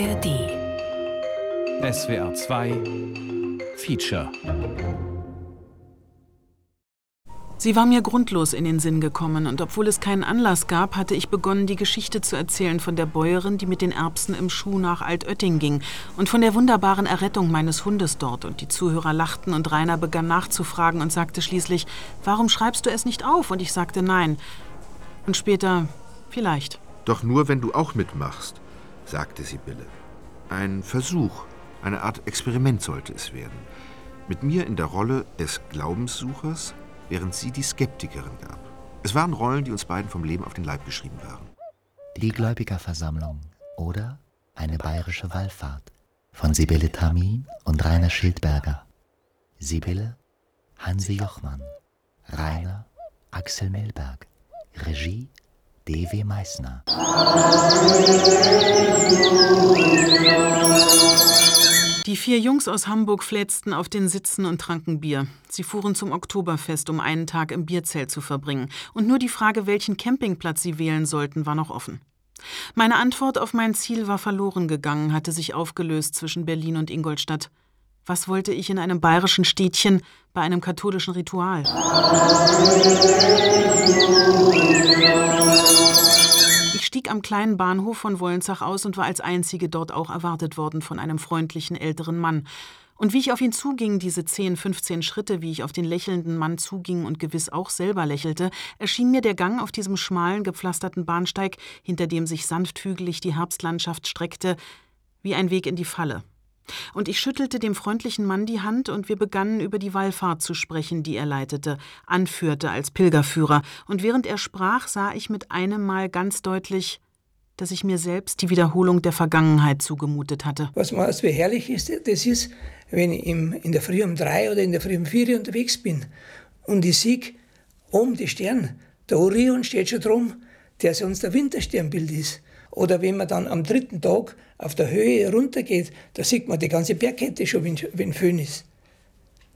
ARD SWR 2 Feature Sie war mir grundlos in den Sinn gekommen, und obwohl es keinen Anlass gab, hatte ich begonnen, die Geschichte zu erzählen von der Bäuerin, die mit den Erbsen im Schuh nach Altötting ging, und von der wunderbaren Errettung meines Hundes dort. Und die Zuhörer lachten, und Rainer begann nachzufragen und sagte schließlich, warum schreibst du es nicht auf? Und ich sagte nein. Und später, vielleicht. Doch nur, wenn du auch mitmachst, sagte Sibylle. Ein Versuch, eine Art Experiment sollte es werden. Mit mir in der Rolle des Glaubenssuchers, während sie die Skeptikerin gab. Es waren Rollen, die uns beiden vom Leben auf den Leib geschrieben waren. Die Gläubigerversammlung oder eine bayerische Wallfahrt von Sibylle Tamin und Rainer Schildberger. Sibylle Hansi Jochmann, Rainer Axel Milberg, Regie D.W. Meissner. Die vier Jungs aus Hamburg flätzten auf den Sitzen und tranken Bier. Sie fuhren zum Oktoberfest, um einen Tag im Bierzelt zu verbringen. Und nur die Frage, welchen Campingplatz sie wählen sollten, war noch offen. Meine Antwort auf mein Ziel war verloren gegangen, hatte sich aufgelöst zwischen Berlin und Ingolstadt. Was wollte ich in einem bayerischen Städtchen bei einem katholischen Ritual? Ich stieg am kleinen Bahnhof von Wollensach aus und war als einzige dort auch erwartet worden von einem freundlichen älteren Mann. Und wie ich auf ihn zuging, diese 10, 15 Schritte, wie ich auf den lächelnden Mann zuging und gewiss auch selber lächelte, erschien mir der Gang auf diesem schmalen, gepflasterten Bahnsteig, hinter dem sich sanfthügelig die Herbstlandschaft streckte, wie ein Weg in die Falle. Und ich schüttelte dem freundlichen Mann die Hand und wir begannen über die Wallfahrt zu sprechen, die er leitete, anführte als Pilgerführer. Und während er sprach, sah ich mit einem Mal ganz deutlich, dass ich mir selbst die Wiederholung der Vergangenheit zugemutet hatte. Was mir als herrlich ist, das ist, wenn ich in der Früh um drei oder in der Früh um vier unterwegs bin und ich sehe oben die Sterne, der Orion steht schon drum, der sonst der Wintersternbild ist. Oder wenn man dann am dritten Tag auf der Höhe runtergeht, da sieht man die ganze Bergkette schon, wenn, wenn Föhn ist.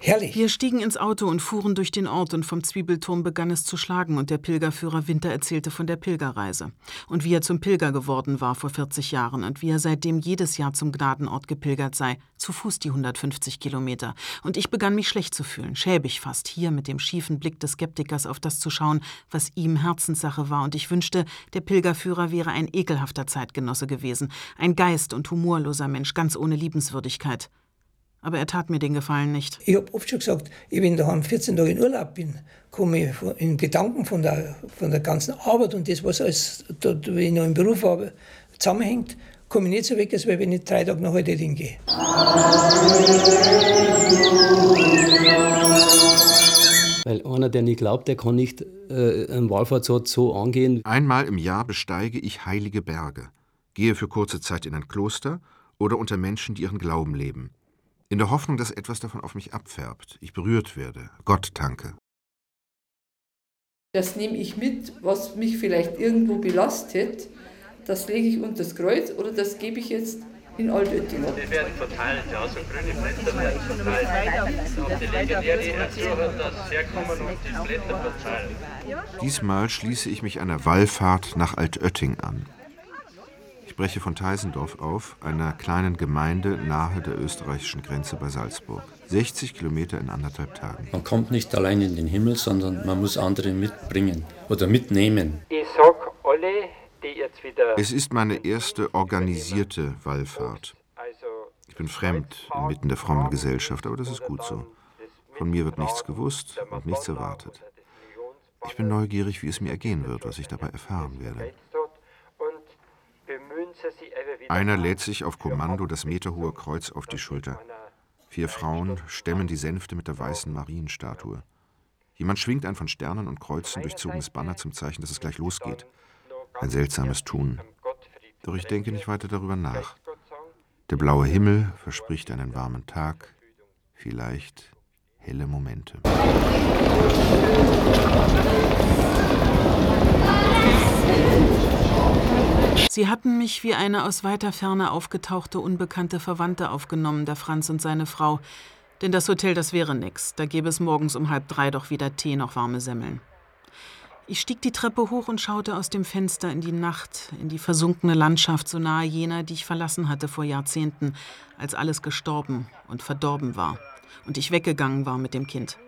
Herrlich. Wir stiegen ins Auto und fuhren durch den Ort und vom Zwiebelturm begann es zu schlagen und der Pilgerführer Winter erzählte von der Pilgerreise und wie er zum Pilger geworden war vor 40 Jahren und wie er seitdem jedes Jahr zum Gnadenort gepilgert sei, zu Fuß die 150 Kilometer. Und ich begann mich schlecht zu fühlen, schäbig fast, hier mit dem schiefen Blick des Skeptikers auf das zu schauen, was ihm Herzenssache war und ich wünschte, der Pilgerführer wäre ein ekelhafter Zeitgenosse gewesen, ein geist- und humorloser Mensch, ganz ohne Liebenswürdigkeit. Aber er tat mir den Gefallen nicht. Ich habe oft schon gesagt, ich, wenn ich daheim 14 Tage in Urlaub bin, komme ich in Gedanken von der, von der ganzen Arbeit und das, was alles, dort, wenn ich noch im Beruf habe, zusammenhängt, komme ich nicht so weg, als wenn ich drei Tage nach heute hingehe. Weil einer, der nicht glaubt, der kann nicht äh, einen Wallfahrtsort so angehen. Einmal im Jahr besteige ich heilige Berge, gehe für kurze Zeit in ein Kloster oder unter Menschen, die ihren Glauben leben in der Hoffnung, dass etwas davon auf mich abfärbt, ich berührt werde, Gott danke. Das nehme ich mit, was mich vielleicht irgendwo belastet, das lege ich unter das Kreuz oder das gebe ich jetzt in Altötting. Die werden verteilt, ja, so grüne Blätter werden verteilt. Und die Legionäre ersuchen, dass herkommen und die Blätter verteilen. Diesmal schließe ich mich einer Wallfahrt nach Altötting an. Ich breche von Teisendorf auf, einer kleinen Gemeinde nahe der österreichischen Grenze bei Salzburg. 60 Kilometer in anderthalb Tagen. Man kommt nicht allein in den Himmel, sondern man muss andere mitbringen oder mitnehmen. Ich sag alle, die jetzt wieder. Es ist meine erste organisierte Wallfahrt. Ich bin fremd inmitten der frommen Gesellschaft, aber das ist gut so. Von mir wird nichts gewusst und nichts erwartet. Ich bin neugierig, wie es mir ergehen wird, was ich dabei erfahren werde. Einer lädt sich auf Kommando das meterhohe Kreuz auf die Schulter. Vier Frauen stemmen die Sänfte mit der weißen Marienstatue. Jemand schwingt ein von Sternen und Kreuzen durchzogenes Banner zum Zeichen, dass es gleich losgeht. Ein seltsames Tun. Doch ich denke nicht weiter darüber nach. Der blaue Himmel verspricht einen warmen Tag, vielleicht helle Momente. Sie hatten mich wie eine aus weiter Ferne aufgetauchte unbekannte Verwandte aufgenommen, der Franz und seine Frau. Denn das Hotel, das wäre nix. Da gäbe es morgens um halb drei doch weder Tee noch warme Semmeln. Ich stieg die Treppe hoch und schaute aus dem Fenster in die Nacht, in die versunkene Landschaft so nahe jener, die ich verlassen hatte vor Jahrzehnten, als alles gestorben und verdorben war und ich weggegangen war mit dem Kind.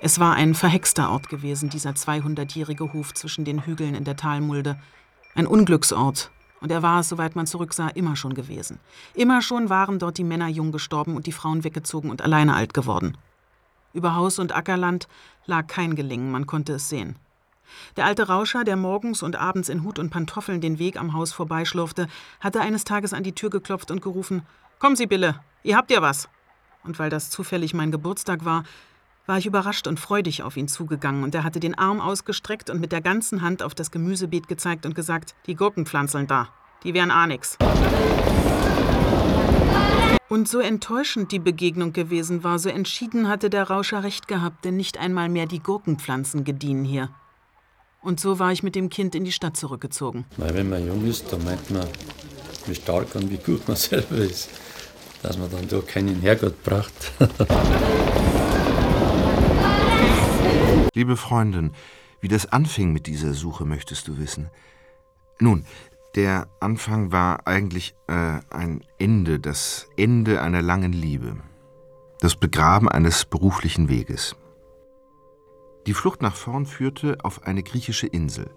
Es war ein verhexter Ort gewesen, dieser 200-jährige Hof zwischen den Hügeln in der Talmulde. Ein Unglücksort. Und er war es, soweit man zurücksah, immer schon gewesen. Immer schon waren dort die Männer jung gestorben und die Frauen weggezogen und alleine alt geworden. Über Haus und Ackerland lag kein Gelingen, man konnte es sehen. Der alte Rauscher, der morgens und abends in Hut und Pantoffeln den Weg am Haus vorbeischlurfte, hatte eines Tages an die Tür geklopft und gerufen: Kommen Sie, Bille, ihr habt ja was. Und weil das zufällig mein Geburtstag war, war ich überrascht und freudig auf ihn zugegangen, und er hatte den Arm ausgestreckt und mit der ganzen Hand auf das Gemüsebeet gezeigt und gesagt: Die Gurkenpflanzeln da, die wären a nix. Und so enttäuschend die Begegnung gewesen war, so entschieden hatte der Rauscher recht gehabt, denn nicht einmal mehr die Gurkenpflanzen gediehen hier. Und so war ich mit dem Kind in die Stadt zurückgezogen. Weil wenn man jung ist, dann meint man, wie stark und wie gut man selber ist, dass man dann doch keinen Herrgott braucht. Liebe Freundin, wie das anfing mit dieser Suche, möchtest du wissen. Nun, der Anfang war eigentlich äh, ein Ende, das Ende einer langen Liebe, das Begraben eines beruflichen Weges. Die Flucht nach vorn führte auf eine griechische Insel.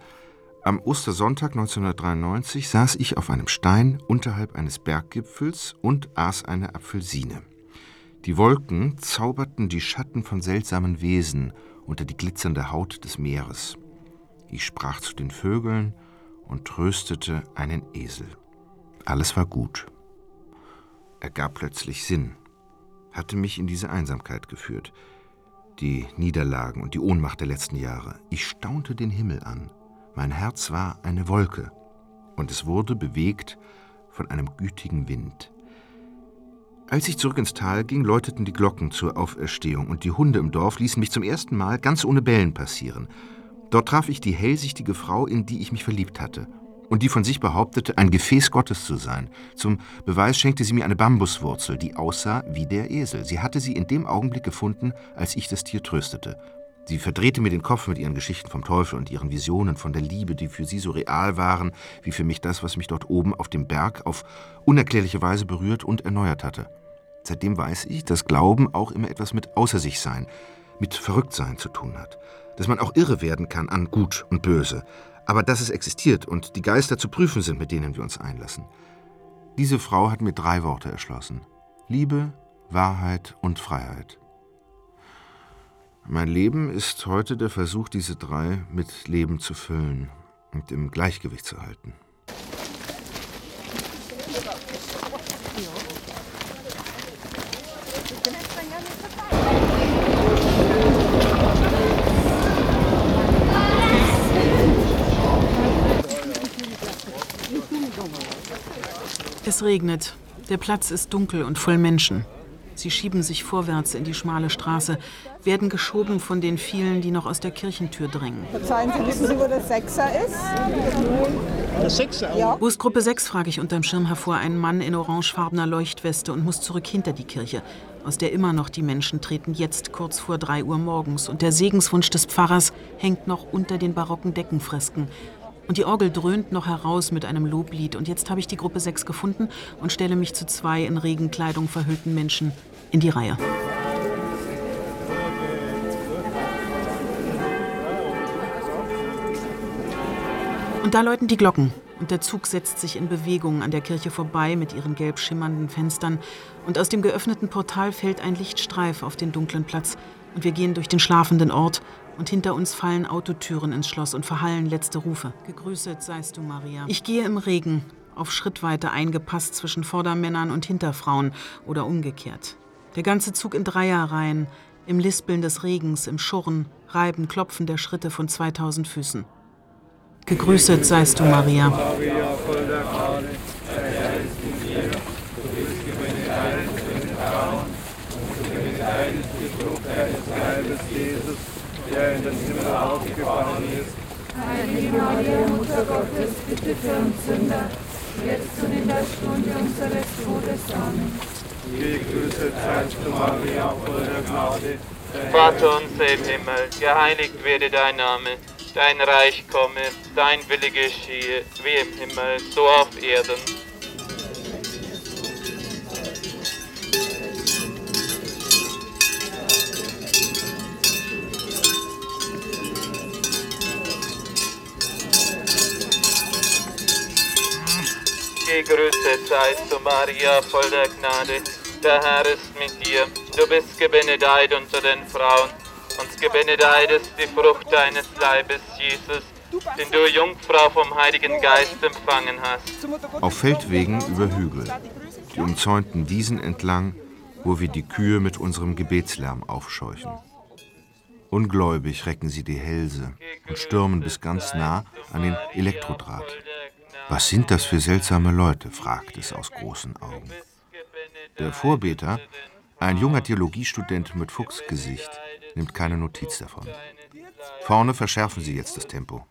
Am Ostersonntag 1993 saß ich auf einem Stein unterhalb eines Berggipfels und aß eine Apfelsine. Die Wolken zauberten die Schatten von seltsamen Wesen unter die glitzernde Haut des Meeres. Ich sprach zu den Vögeln und tröstete einen Esel. Alles war gut. Er gab plötzlich Sinn, hatte mich in diese Einsamkeit geführt die Niederlagen und die Ohnmacht der letzten Jahre. Ich staunte den Himmel an. Mein Herz war eine Wolke und es wurde bewegt von einem gütigen Wind. Als ich zurück ins Tal ging, läuteten die Glocken zur Auferstehung und die Hunde im Dorf ließen mich zum ersten Mal ganz ohne Bellen passieren. Dort traf ich die hellsichtige Frau, in die ich mich verliebt hatte und die von sich behauptete, ein Gefäß Gottes zu sein. Zum Beweis schenkte sie mir eine Bambuswurzel, die aussah wie der Esel. Sie hatte sie in dem Augenblick gefunden, als ich das Tier tröstete. Sie verdrehte mir den Kopf mit ihren Geschichten vom Teufel und ihren Visionen von der Liebe, die für sie so real waren, wie für mich das, was mich dort oben auf dem Berg auf unerklärliche Weise berührt und erneuert hatte. Seitdem weiß ich, dass Glauben auch immer etwas mit Außer sich sein, mit Verrücktsein zu tun hat. Dass man auch irre werden kann an Gut und Böse, aber dass es existiert und die Geister zu prüfen sind, mit denen wir uns einlassen. Diese Frau hat mir drei Worte erschlossen. Liebe, Wahrheit und Freiheit. Mein Leben ist heute der Versuch, diese drei mit Leben zu füllen und im Gleichgewicht zu halten. Es regnet. Der Platz ist dunkel und voll Menschen. Sie schieben sich vorwärts in die schmale Straße, werden geschoben von den vielen, die noch aus der Kirchentür drängen. Verzeihen Sie, wissen Sie, wo der Sechser ist? Der Sechser? Ja. Wo ist Gruppe 6, frage ich unterm Schirm hervor. Ein Mann in orangefarbener Leuchtweste und muss zurück hinter die Kirche, aus der immer noch die Menschen treten, jetzt kurz vor drei Uhr morgens. Und der Segenswunsch des Pfarrers hängt noch unter den barocken Deckenfresken. Und die Orgel dröhnt noch heraus mit einem Loblied. Und jetzt habe ich die Gruppe 6 gefunden und stelle mich zu zwei in Regenkleidung verhüllten Menschen in die Reihe. Und da läuten die Glocken. Und der Zug setzt sich in Bewegung an der Kirche vorbei mit ihren gelb schimmernden Fenstern. Und aus dem geöffneten Portal fällt ein Lichtstreif auf den dunklen Platz. Und wir gehen durch den schlafenden Ort und hinter uns fallen Autotüren ins Schloss und verhallen letzte Rufe. Gegrüßet seist du, Maria. Ich gehe im Regen, auf Schrittweite eingepasst zwischen Vordermännern und Hinterfrauen oder umgekehrt. Der ganze Zug in Dreierreihen, im Lispeln des Regens, im Schurren, Reiben, Klopfen der Schritte von 2000 Füßen. Gegrüßet seist du, Maria. Maria, voll der Herr ist mit dir. Du bist gesegnet unter den Frauen und gesegnet ist die Frucht deines Leibes, Jesus der in den Himmel aufgefahren ist. Heilige Maria, Mutter Gottes, bitte für uns Sünder, jetzt und in der Stunde unseres Todes. Amen. Gegrüßet seist du, Maria, voll der Gnade. Vater unser im Himmel, geheiligt werde dein Name. dein Reich komme, dein Wille geschehe, wie im Himmel, so auf Erden. Gegrüßet seist du, Maria, voll der Gnade. Der Herr ist mit dir. Du bist gebenedeit unter den Frauen. Und gebenedeit ist die Frucht deines Leibes, Jesus, den du Jungfrau vom Heiligen Geist empfangen hast. Auf Feldwegen über Hügel, die umzäunten Wiesen entlang, wo wir die Kühe mit unserem Gebetslärm aufscheuchen. Ungläubig recken sie die Hälse und stürmen bis ganz nah an den Elektrodraht. Was sind das für seltsame Leute? fragt es aus großen Augen. Der Vorbeter, ein junger Theologiestudent mit Fuchsgesicht, nimmt keine Notiz davon. Vorne verschärfen sie jetzt das Tempo.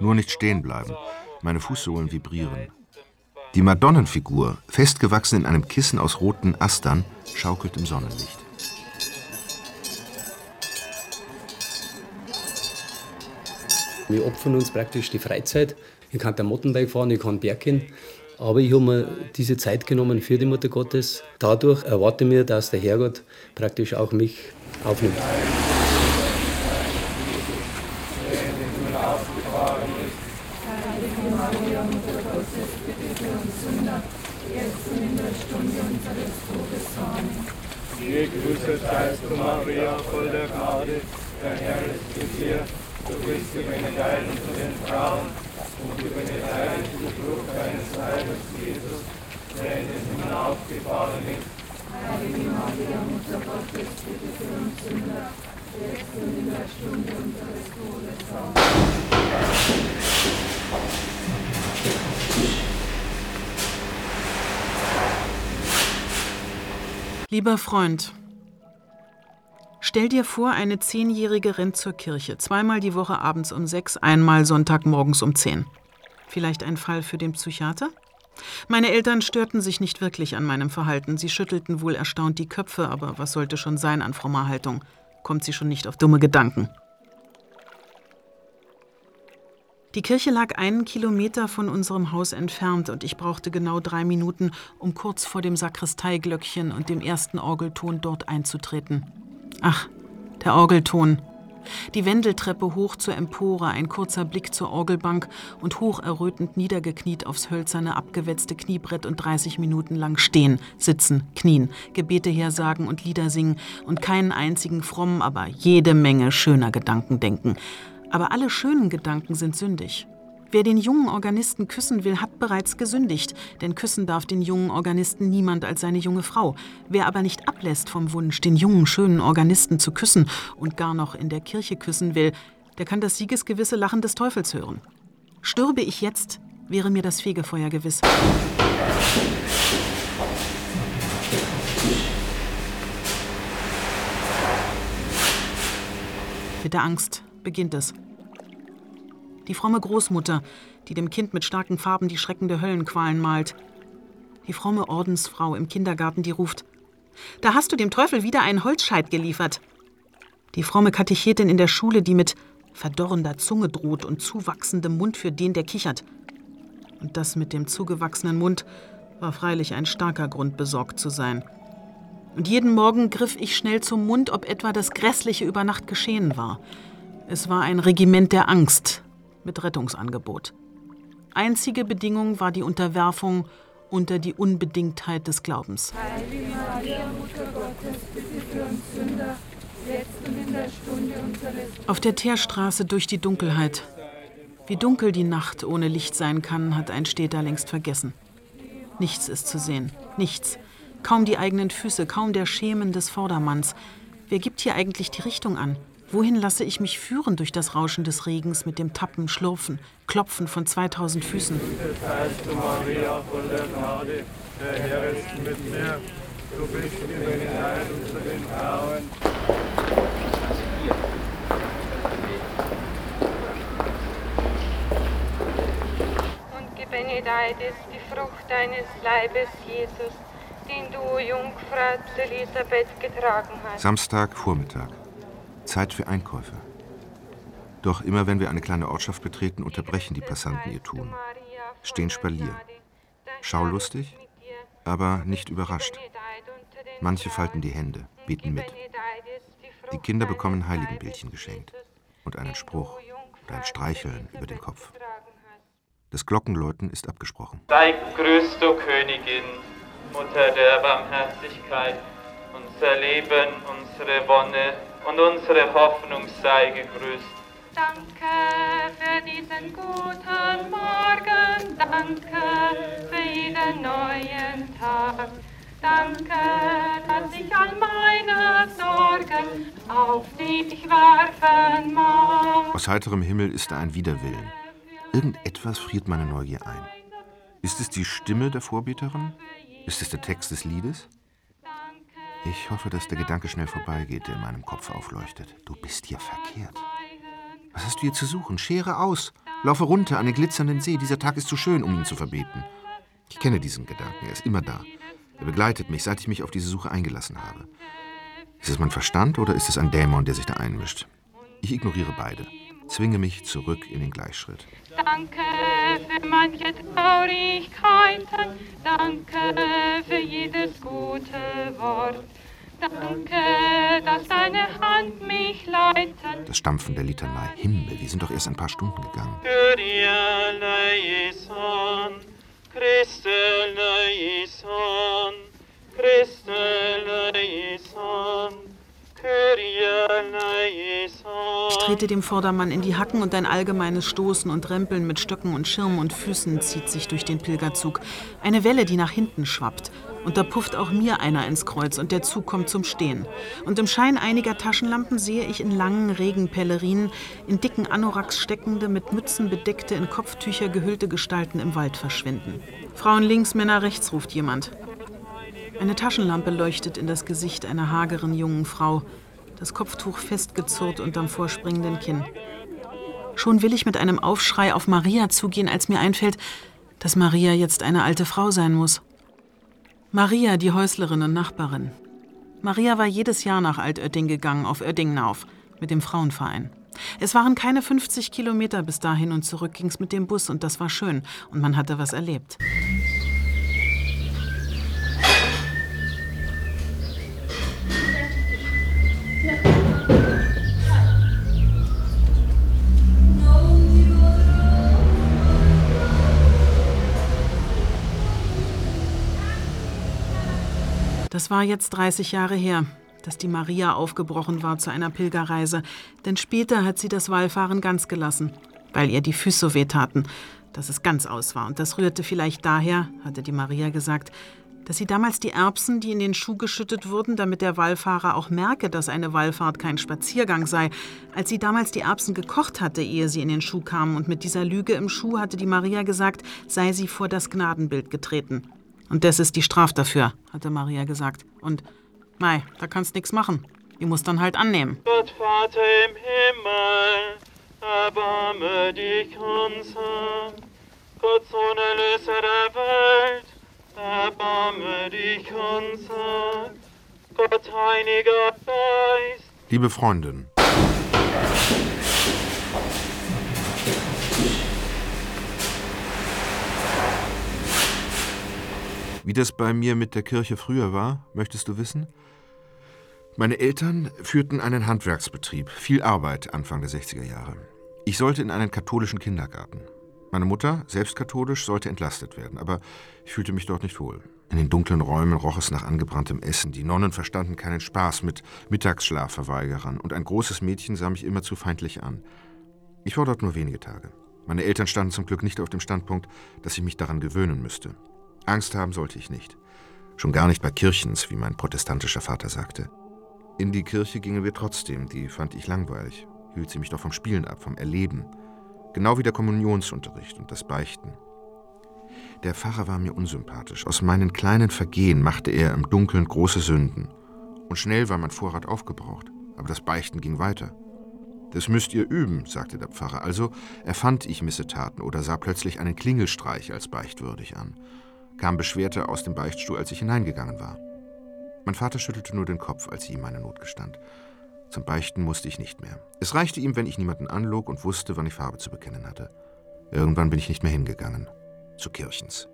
Nur nicht stehen bleiben. Meine Fußsohlen vibrieren. Die Madonnenfigur, festgewachsen in einem Kissen aus roten Astern, schaukelt im Sonnenlicht. Wir opfern uns praktisch die Freizeit ich kann der Mountainbike fahren, ich kann Berg gehen. Aber ich habe mir diese Zeit genommen für die Mutter Gottes. Dadurch erwarte ich mir, dass der Herrgott praktisch auch mich aufnimmt. Gegrüßet seist du, Maria, voll der Gnade, der Herr ist mit dir. Du bist gebenedeit unter den Frauen und gebenedeit ist die Frucht deines Leibes, Jesus, der in den Himmel aufgefahren ist. Heilige Maria, Mutter Gottes, bitte für uns Sünder, jetzt und in der Stunde unseres Todes. Lieber Freund, Stell dir vor, eine Zehnjährige rennt zur Kirche, zweimal die Woche abends um sechs, einmal Sonntagmorgens um zehn. Vielleicht ein Fall für den Psychiater? Meine Eltern störten sich nicht wirklich an meinem Verhalten. Sie schüttelten wohl erstaunt die Köpfe, aber was sollte schon sein an frommer Haltung? Kommt sie schon nicht auf dumme Gedanken? Die Kirche lag einen Kilometer von unserem Haus entfernt und ich brauchte genau drei Minuten, um kurz vor dem Sakristeiglöckchen und dem ersten Orgelton dort einzutreten. Ach, der Orgelton. Die Wendeltreppe hoch zur Empore, ein kurzer Blick zur Orgelbank und hocherrötend niedergekniet aufs hölzerne, abgewetzte Kniebrett und 30 Minuten lang stehen, sitzen, knien, Gebete hersagen und Lieder singen und keinen einzigen frommen, aber jede Menge schöner Gedanken denken. Aber alle schönen Gedanken sind sündig. Wer den jungen Organisten küssen will, hat bereits gesündigt, denn küssen darf den jungen Organisten niemand als seine junge Frau. Wer aber nicht ablässt vom Wunsch, den jungen, schönen Organisten zu küssen und gar noch in der Kirche küssen will, der kann das siegesgewisse Lachen des Teufels hören. Stürbe ich jetzt, wäre mir das Fegefeuer gewiss. Mit der Angst beginnt es die fromme Großmutter, die dem Kind mit starken Farben die Schrecken der Höllenqualen malt. Die fromme Ordensfrau im Kindergarten, die ruft: Da hast du dem Teufel wieder einen Holzscheit geliefert. Die fromme Katechetin in der Schule, die mit verdorrender Zunge droht und zuwachsendem Mund für den, der kichert. Und das mit dem zugewachsenen Mund war freilich ein starker Grund, besorgt zu sein. Und jeden Morgen griff ich schnell zum Mund, ob etwa das Grässliche über Nacht geschehen war. Es war ein Regiment der Angst, mit Rettungsangebot. Einzige Bedingung war die Unterwerfung unter die Unbedingtheit des Glaubens. Heilige Maria, Mutter Gottes, bitte für uns Sünder, jetzt und in der Stunde unseres Auf der Teerstraße durch die Dunkelheit. Wie dunkel die Nacht ohne Licht sein kann, hat ein Städter längst vergessen. Nichts ist zu sehen, nichts. Kaum die eigenen Füße, kaum der Schemen des Vordermanns. Wer gibt hier eigentlich die Richtung an? Wohin lasse ich mich führen durch das Rauschen des Regens mit dem Tappen, Schlurfen, Klopfen von 2000 Füßen? Maria, voll der Gnade, der Herr ist mit mir. Du bist gebenedeit unter den Frauen. Und gebenedeit ist die Frucht deines Leibes, Jesus, den du, Jungfrau Elisabeth, getragen hast. Samstag Vormittag. Zeit für Einkäufe. Doch immer wenn wir eine kleine Ortschaft betreten, unterbrechen die Passanten ihr Tun. Stehen Spalier. Schaulustig, aber nicht überrascht. Manche falten die Hände, beten mit. Die Kinder bekommen Heiligenbildchen geschenkt und einen Spruch oder ein Streicheln über den Kopf. Das Glockenläuten ist abgesprochen. Sei grüßt, du Königin, Mutter der Barmherzigkeit, unser Leben, unsere Wonne und unsere Hoffnung sei gegrüßt. Danke für diesen guten Morgen, danke für jeden neuen Tag. Danke, dass ich all meine Sorgen auf dich werfen mag. Aus heiterem Himmel ist da ein Widerwillen. Irgendetwas friert meine Neugier ein. Ist es die Stimme der Vorbeterin? Ist es der Text des Liedes? Ich hoffe, dass der Gedanke schnell vorbeigeht, der in meinem Kopf aufleuchtet. Du bist hier verkehrt. Was hast du hier zu suchen? Schere aus. Laufe runter an den glitzernden See. Dieser Tag ist zu schön, um ihn zu verbieten. Ich kenne diesen Gedanken. Er ist immer da. Er begleitet mich, seit ich mich auf diese Suche eingelassen habe. Ist es mein Verstand oder ist es ein Dämon, der sich da einmischt? Ich ignoriere beide, zwinge mich zurück in den Gleichschritt. Danke für manche Traurigkeiten, danke für jedes gute Wort. Danke, dass deine Hand mich leitet. Das Stampfen der Litanei. Himmel, wir sind doch erst ein paar Stunden gegangen. Christe eleison, Kyrie eleison. Ich trete dem Vordermann in die Hacken und ein allgemeines Stoßen und Rempeln mit Stöcken und Schirm und Füßen zieht sich durch den Pilgerzug. Eine Welle, die nach hinten schwappt. Und da pufft auch mir einer ins Kreuz und der Zug kommt zum Stehen. Und im Schein einiger Taschenlampen sehe ich in langen Regenpelerinen, in dicken Anoraks steckende, mit Mützen bedeckte, in Kopftücher gehüllte Gestalten im Wald verschwinden. Frauen links, Männer rechts, ruft jemand. Eine Taschenlampe leuchtet in das Gesicht einer hageren jungen Frau, das Kopftuch festgezurrt unterm vorspringenden Kinn. Schon will ich mit einem Aufschrei auf Maria zugehen, als mir einfällt, dass Maria jetzt eine alte Frau sein muss. Maria, die Häuslerin und Nachbarin. Maria war jedes Jahr nach Altötting gegangen, auf Oettingnauf, mit dem Frauenverein. Es waren keine 50 Kilometer bis dahin und zurück ging's mit dem Bus und das war schön und man hatte was erlebt. Das war jetzt 30 Jahre her, dass die Maria aufgebrochen war zu einer Pilgerreise, denn später hat sie das Wallfahren ganz gelassen, weil ihr die Füße so wehtaten, dass es ganz aus war. Und das rührte vielleicht daher, hatte die Maria gesagt, dass sie damals die Erbsen, die in den Schuh geschüttet wurden, damit der Wallfahrer auch merke, dass eine Wallfahrt kein Spaziergang sei, als sie damals die Erbsen gekocht hatte, ehe sie in den Schuh kamen, und mit dieser Lüge im Schuh hatte die Maria gesagt, sei sie vor das Gnadenbild getreten. Und das ist die Straf dafür, hatte Maria gesagt. Und, mei, da kannst nix machen. Die muss dann halt annehmen. Gott Vater im Himmel, erbarme dich unser. Gott Sohn Erlöser der Welt, erbarme dich unser. Gott Heiliger Geist, Liebe Freundin, Wie das bei mir mit der Kirche früher war, möchtest du wissen? Meine Eltern führten einen Handwerksbetrieb, viel Arbeit Anfang der 60er Jahre. Ich sollte in einen katholischen Kindergarten. Meine Mutter, selbst katholisch, sollte entlastet werden, aber ich fühlte mich dort nicht wohl. In den dunklen Räumen roch es nach angebranntem Essen. Die Nonnen verstanden keinen Spaß mit Mittagsschlafverweigerern und ein großes Mädchen sah mich immerzu feindlich an. Ich war dort nur wenige Tage. Meine Eltern standen zum Glück nicht auf dem Standpunkt, dass ich mich daran gewöhnen müsste. Angst haben sollte ich nicht. Schon gar nicht bei Kirchens, wie mein protestantischer Vater sagte. In die Kirche gingen wir trotzdem, die fand ich langweilig, hielt sie mich doch vom Spielen ab, vom Erleben. Genau wie der Kommunionsunterricht und das Beichten. Der Pfarrer war mir unsympathisch. Aus meinen kleinen Vergehen machte er im Dunkeln große Sünden. Und schnell war mein Vorrat aufgebraucht. Aber das Beichten ging weiter. Das müsst ihr üben, sagte der Pfarrer. Also erfand ich Missetaten oder sah plötzlich einen Klingelstreich als beichtwürdig an kam beschwerter aus dem Beichtstuhl, als ich hineingegangen war. Mein Vater schüttelte nur den Kopf, als ich ihm meine Not gestand. Zum Beichten musste ich nicht mehr. Es reichte ihm, wenn ich niemanden anlog und wusste, wann ich Farbe zu bekennen hatte. Irgendwann bin ich nicht mehr hingegangen. Zu Kirchens.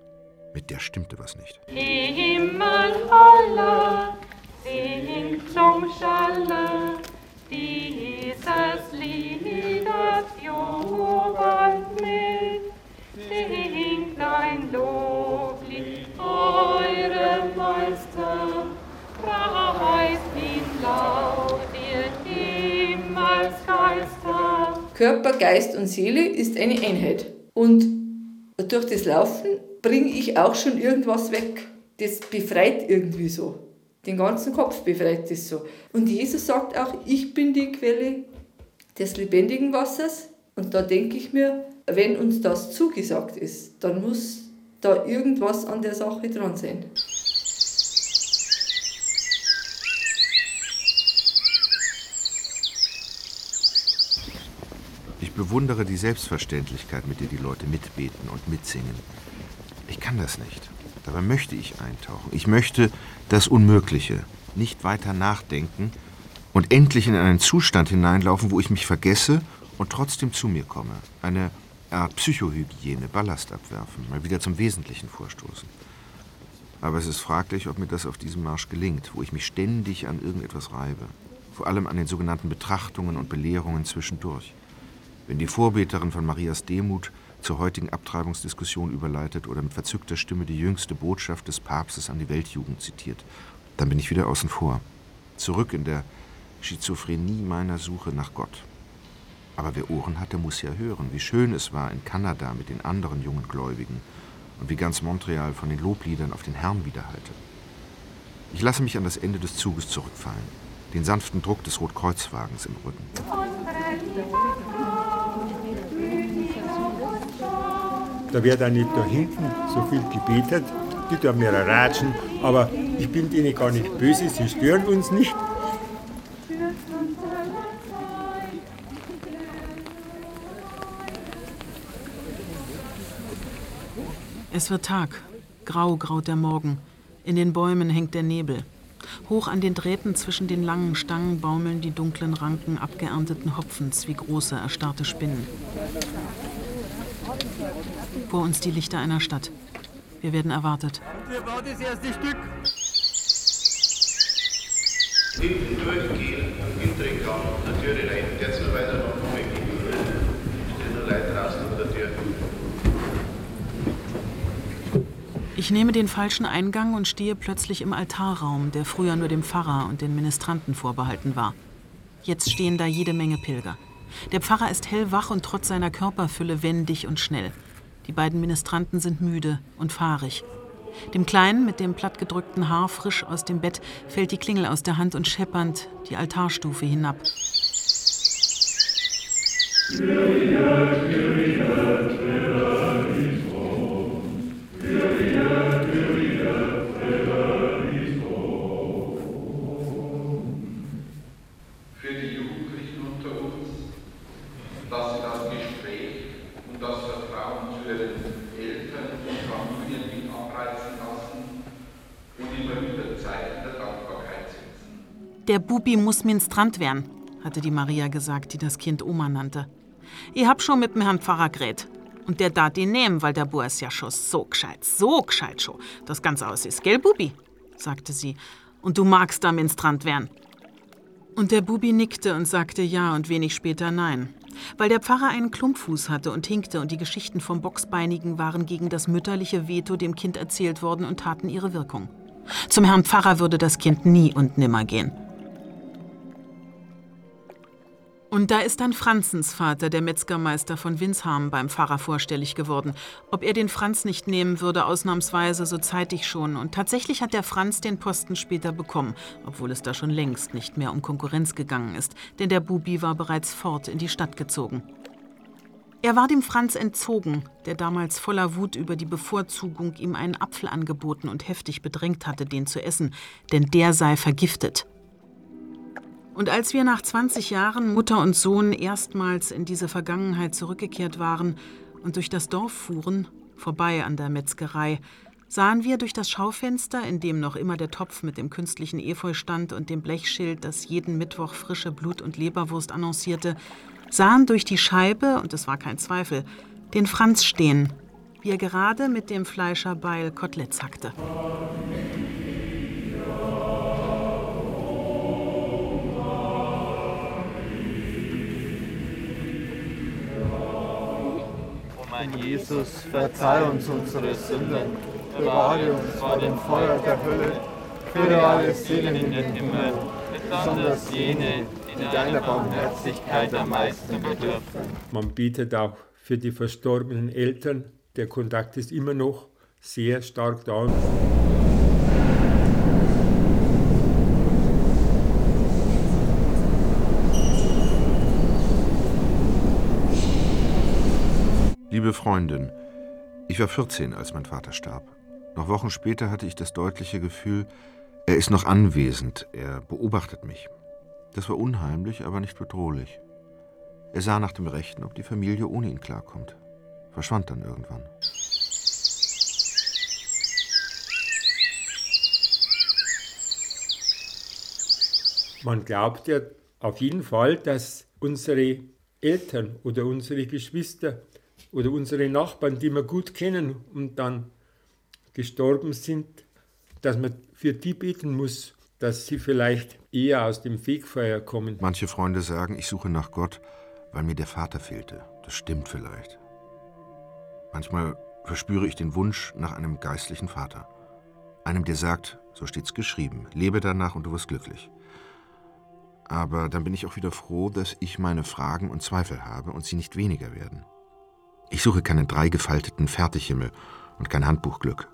Mit der stimmte was nicht. Himmel aller singt zum Schalle dieses Liedes jubelt mit. Singt ein Loblied Körper, Geist und Seele ist eine Einheit. Und durch das Laufen bringe ich auch schon irgendwas weg. Das befreit irgendwie so. Den ganzen Kopf befreit das so. Und Jesus sagt auch, ich bin die Quelle des lebendigen Wassers. Und da denke ich mir, wenn uns das zugesagt ist, dann muss da irgendwas an der Sache dran sein. Ich bewundere die Selbstverständlichkeit, mit der die Leute mitbeten und mitsingen. Ich kann das nicht. Dabei möchte ich eintauchen. Ich möchte das Unmögliche, nicht weiter nachdenken und endlich in einen Zustand hineinlaufen, wo ich mich vergesse und trotzdem zu mir komme. Eine Art Psychohygiene, Ballast abwerfen, mal wieder zum Wesentlichen vorstoßen. Aber es ist fraglich, ob mir das auf diesem Marsch gelingt, wo ich mich ständig an irgendetwas reibe. Vor allem an den sogenannten Betrachtungen und Belehrungen zwischendurch. Wenn die Vorbeterin von Marias Demut zur heutigen Abtreibungsdiskussion überleitet oder mit verzückter Stimme die jüngste Botschaft des Papstes an die Weltjugend zitiert, dann bin ich wieder außen vor. Zurück in der Schizophrenie meiner Suche nach Gott. Aber wer Ohren hat, der muss ja hören, wie schön es war in Kanada mit den anderen jungen Gläubigen und wie ganz Montreal von den Lobliedern auf den Herrn widerhallte. Ich lasse mich an das Ende des Zuges zurückfallen, den sanften Druck des Rotkreuzwagens im Rücken. Da wird auch nicht da hinten so viel gebetet. Die tun mir ratschen, aber ich bin denen gar nicht böse, sie stören uns nicht. Es wird Tag. Grau graut der Morgen. In den Bäumen hängt der Nebel. Hoch an den Drähten zwischen den langen Stangen baumeln die dunklen Ranken abgeernteten Hopfens wie große, erstarrte Spinnen. Vor uns die Lichter einer Stadt. Wir werden erwartet. Hier war das erste Stück. Hinten durchgehen, am hinteren der Türe rein. Jetzt nur weiter nach vorne gehen. Stehen nur Leute draußen vor der Tür. Ich nehme den falschen Eingang und stehe plötzlich im Altarraum, der früher nur dem Pfarrer und den Ministranten vorbehalten war. Jetzt stehen da jede Menge Pilger. Der Pfarrer ist hellwach und trotz seiner Körperfülle wendig und schnell. Die beiden Ministranten sind müde und fahrig. Dem Kleinen mit dem plattgedrückten Haar frisch aus dem Bett fällt die Klingel aus der Hand und scheppernd die Altarstufe hinab. für Der Bubi muss Ministrant werden, hatte die Maria gesagt, die das Kind Oma nannte. Ich hab schon mit dem Herrn Pfarrer geredet. Und der darf ihn nehmen, weil der Bub ist ja schon so gescheit, so gescheit schon, das ganz aus ist, gell, Bubi? sagte sie. Und du magst da Ministrant werden. Und der Bubi nickte und sagte ja und wenig später nein. Weil der Pfarrer einen Klumpfuß hatte und hinkte und die Geschichten vom Boxbeinigen waren gegen das mütterliche Veto dem Kind erzählt worden und taten ihre Wirkung. Zum Herrn Pfarrer würde das Kind nie und nimmer gehen. Und da ist dann Franzens Vater, der Metzgermeister von Winsham, beim Pfarrer vorstellig geworden. Ob er den Franz nicht nehmen würde, ausnahmsweise, so zeitig schon. Und tatsächlich hat der Franz den Posten später bekommen, obwohl es da schon längst nicht mehr um Konkurrenz gegangen ist, denn der Bubi war bereits fort in die Stadt gezogen. Er war dem Franz entzogen, der damals voller Wut über die Bevorzugung ihm einen Apfel angeboten und heftig bedrängt hatte, den zu essen, denn der sei vergiftet. Und als wir nach 20 Jahren Mutter und Sohn erstmals in diese Vergangenheit zurückgekehrt waren und durch das Dorf fuhren, vorbei an der Metzgerei, sahen wir durch das Schaufenster, in dem noch immer der Topf mit dem künstlichen Efeu stand und dem Blechschild, das jeden Mittwoch frische Blut- und Leberwurst annoncierte, sahen durch die Scheibe, und es war kein Zweifel, den Franz stehen, wie er gerade mit dem Fleischerbeil Koteletts hackte. Mein Jesus, verzeih uns unsere Sünden, bewahre uns vor dem Feuer der Hölle, führe alle Seelen in den Himmel, besonders jene, die deiner Barmherzigkeit am meisten bedürfen. Man bietet auch für die verstorbenen Eltern. Der Kontakt ist immer noch sehr stark da. Liebe Freundin, ich war 14, als mein Vater starb. Noch Wochen später hatte ich das deutliche Gefühl, er ist noch anwesend, er beobachtet mich. Das war unheimlich, aber nicht bedrohlich. Er sah nach dem Rechten, ob die Familie ohne ihn klarkommt. Verschwand dann irgendwann. Man glaubt ja auf jeden Fall, dass unsere Eltern oder unsere Geschwister oder unsere Nachbarn, die wir gut kennen und dann gestorben sind, dass man für die beten muss, dass sie vielleicht eher aus dem Fegfeuer kommen. Manche Freunde sagen, ich suche nach Gott, weil mir der Vater fehlte. Das stimmt vielleicht. Manchmal verspüre ich den Wunsch nach einem geistlichen Vater. Einem, der sagt, so steht's geschrieben, lebe danach und du wirst glücklich. Aber dann bin ich auch wieder froh, dass ich meine Fragen und Zweifel habe und sie nicht weniger werden. Ich suche keinen dreigefalteten Fertighimmel und kein Handbuchglück.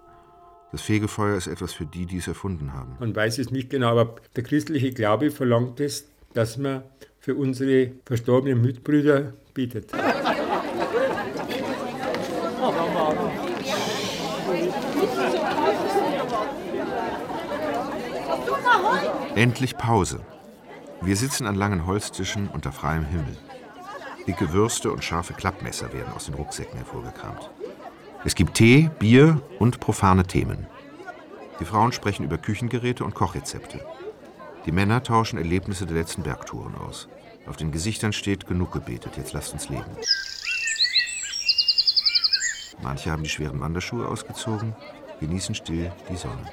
Das Fegefeuer ist etwas für die, die es erfunden haben. Man weiß es nicht genau, aber der christliche Glaube verlangt es, dass man für unsere verstorbenen Mitbrüder betet. Endlich Pause. Wir sitzen an langen Holztischen unter freiem Himmel. Dicke Würste und scharfe Klappmesser werden aus den Rucksäcken hervorgekramt. Es gibt Tee, Bier und profane Themen. Die Frauen sprechen über Küchengeräte und Kochrezepte. Die Männer tauschen Erlebnisse der letzten Bergtouren aus. Auf den Gesichtern steht genug gebetet, jetzt lasst uns leben. Manche haben die schweren Wanderschuhe ausgezogen, genießen still die Sonne.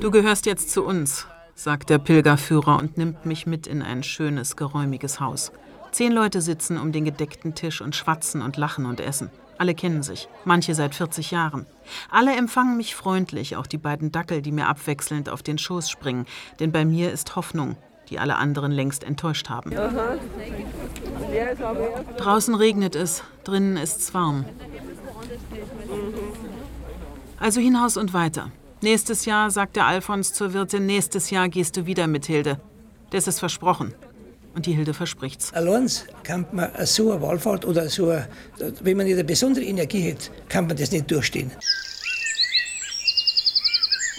Du gehörst jetzt zu uns, sagt der Pilgerführer und nimmt mich mit in ein schönes, geräumiges Haus. Zehn Leute sitzen um den gedeckten Tisch und schwatzen und lachen und essen. Alle kennen sich, manche seit 40 Jahren. Alle empfangen mich freundlich, auch die beiden Dackel, die mir abwechselnd auf den Schoß springen, denn bei mir ist Hoffnung, die alle anderen längst enttäuscht haben. Draußen regnet es, drinnen ist's warm. Also hinaus und weiter. Nächstes Jahr, sagt der Alfons zur Wirtin, nächstes Jahr gehst du wieder mit Hilde. Das ist versprochen. Und die Hilde verspricht's. Allein kann man so eine Wallfahrt oder so, eine, wenn man nicht eine besondere Energie hat, kann man das nicht durchstehen.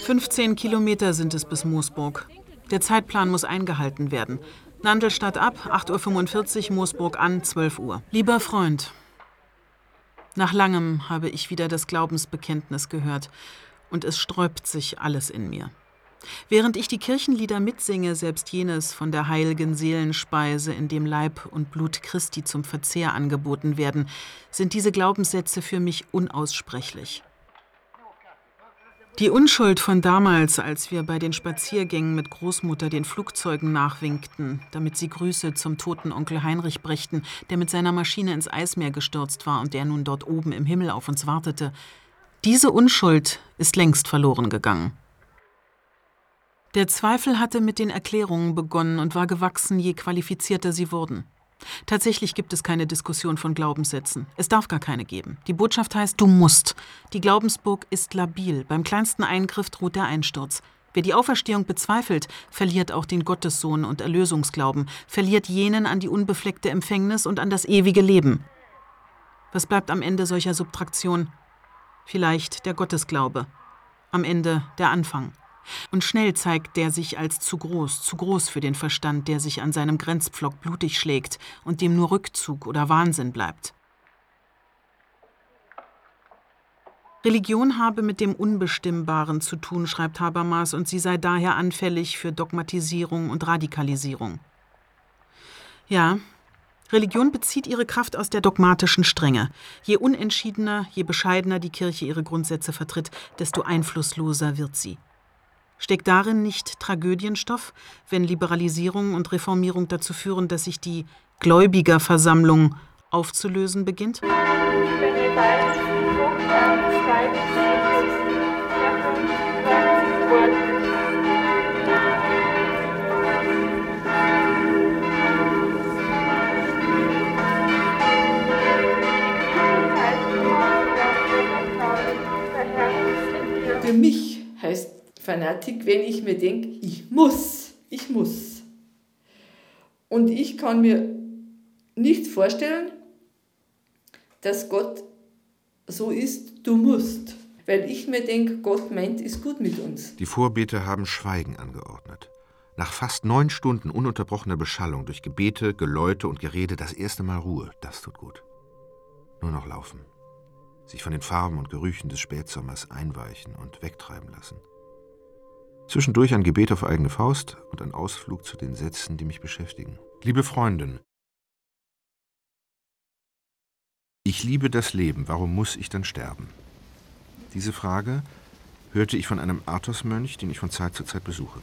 15 Kilometer sind es bis Moosburg. Der Zeitplan muss eingehalten werden. Nandelstadt ab, 8.45 Uhr, Moosburg an, 12 Uhr. Lieber Freund, nach langem habe ich wieder das Glaubensbekenntnis gehört und es sträubt sich alles in mir. Während ich die Kirchenlieder mitsinge, selbst jenes von der heiligen Seelenspeise, in dem Leib und Blut Christi zum Verzehr angeboten werden, sind diese Glaubenssätze für mich unaussprechlich. Die Unschuld von damals, als wir bei den Spaziergängen mit Großmutter den Flugzeugen nachwinkten, damit sie Grüße zum toten Onkel Heinrich brächten, der mit seiner Maschine ins Eismeer gestürzt war und der nun dort oben im Himmel auf uns wartete, diese Unschuld ist längst verloren gegangen. Der Zweifel hatte mit den Erklärungen begonnen und war gewachsen, je qualifizierter sie wurden. Tatsächlich gibt es keine Diskussion von Glaubenssätzen. Es darf gar keine geben. Die Botschaft heißt, du musst. Die Glaubensburg ist labil. Beim kleinsten Eingriff droht der Einsturz. Wer die Auferstehung bezweifelt, verliert auch den Gottessohn und Erlösungsglauben, verliert jenen an die unbefleckte Empfängnis und an das ewige Leben. Was bleibt am Ende solcher Subtraktion? Vielleicht der Gottesglaube. Am Ende der Anfang. Und schnell zeigt der sich als zu groß, zu groß für den Verstand, der sich an seinem Grenzpflock blutig schlägt und dem nur Rückzug oder Wahnsinn bleibt. Religion habe mit dem Unbestimmbaren zu tun, schreibt Habermas, und sie sei daher anfällig für Dogmatisierung und Radikalisierung. Ja, Religion bezieht ihre Kraft aus der dogmatischen Strenge. Je unentschiedener, je bescheidener die Kirche ihre Grundsätze vertritt, desto einflussloser wird sie. Steckt darin nicht Tragödienstoff, wenn Liberalisierung und Reformierung dazu führen, dass sich die Gläubigerversammlung aufzulösen beginnt? Für mich heißt Fanatik, wenn ich mir denke, ich muss, ich muss. Und ich kann mir nicht vorstellen, dass Gott so ist, du musst. Weil ich mir denke, Gott meint es gut mit uns. Die Vorbeter haben Schweigen angeordnet. Nach fast neun Stunden ununterbrochener Beschallung durch Gebete, Geläute und Gerede das erste Mal Ruhe. Das tut gut. Nur noch laufen. Sich von den Farben und Gerüchen des Spätsommers einweichen und wegtreiben lassen. Zwischendurch ein Gebet auf eigene Faust und ein Ausflug zu den Sätzen, die mich beschäftigen. Liebe Freundin, ich liebe das Leben, warum muss ich dann sterben? Diese Frage hörte ich von einem Athosmönch, den ich von Zeit zu Zeit besuche.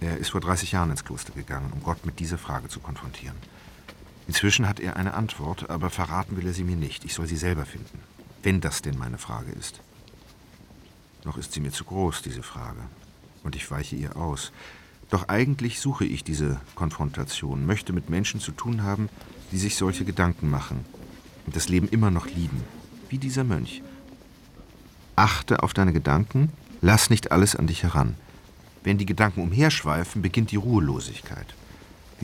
Er ist vor 30 Jahren ins Kloster gegangen, um Gott mit dieser Frage zu konfrontieren. Inzwischen hat er eine Antwort, aber verraten will er sie mir nicht. Ich soll sie selber finden, wenn das denn meine Frage ist. Noch ist sie mir zu groß, diese Frage, und ich weiche ihr aus. Doch eigentlich suche ich diese Konfrontation, möchte mit Menschen zu tun haben, die sich solche Gedanken machen und das Leben immer noch lieben, wie dieser Mönch. Achte auf deine Gedanken, lass nicht alles an dich heran. Wenn die Gedanken umherschweifen, beginnt die Ruhelosigkeit.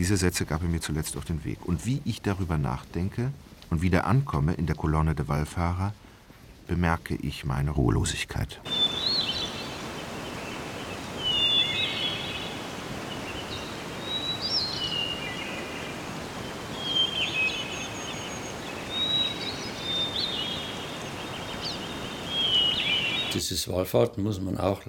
Diese Sätze gab er mir zuletzt auf den Weg. Und wie ich darüber nachdenke und wieder ankomme in der Kolonne der Wallfahrer, bemerke ich meine Ruhelosigkeit. Dieses Wallfahrten muss man auch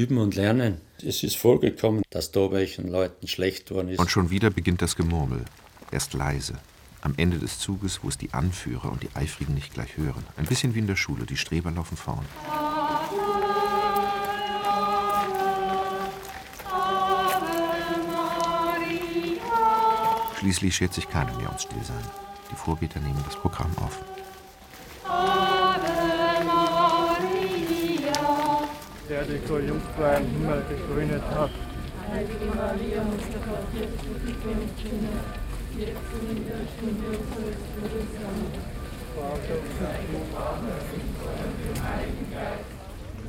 üben und lernen. Es ist vorgekommen, dass da welchen Leuten schlecht worden ist. Und schon wieder beginnt das Gemurmel. Erst leise. Am Ende des Zuges, wo es die Anführer und die Eifrigen nicht gleich hören. Ein bisschen wie in der Schule, die Streber laufen vorn. Schließlich schert sich keiner mehr ums Stillsein. Die Vorbeter nehmen das Programm auf. Dich so Jungfrau im Himmel gekrönet hat. Heilige Maria, Mutter Gottes, für und in.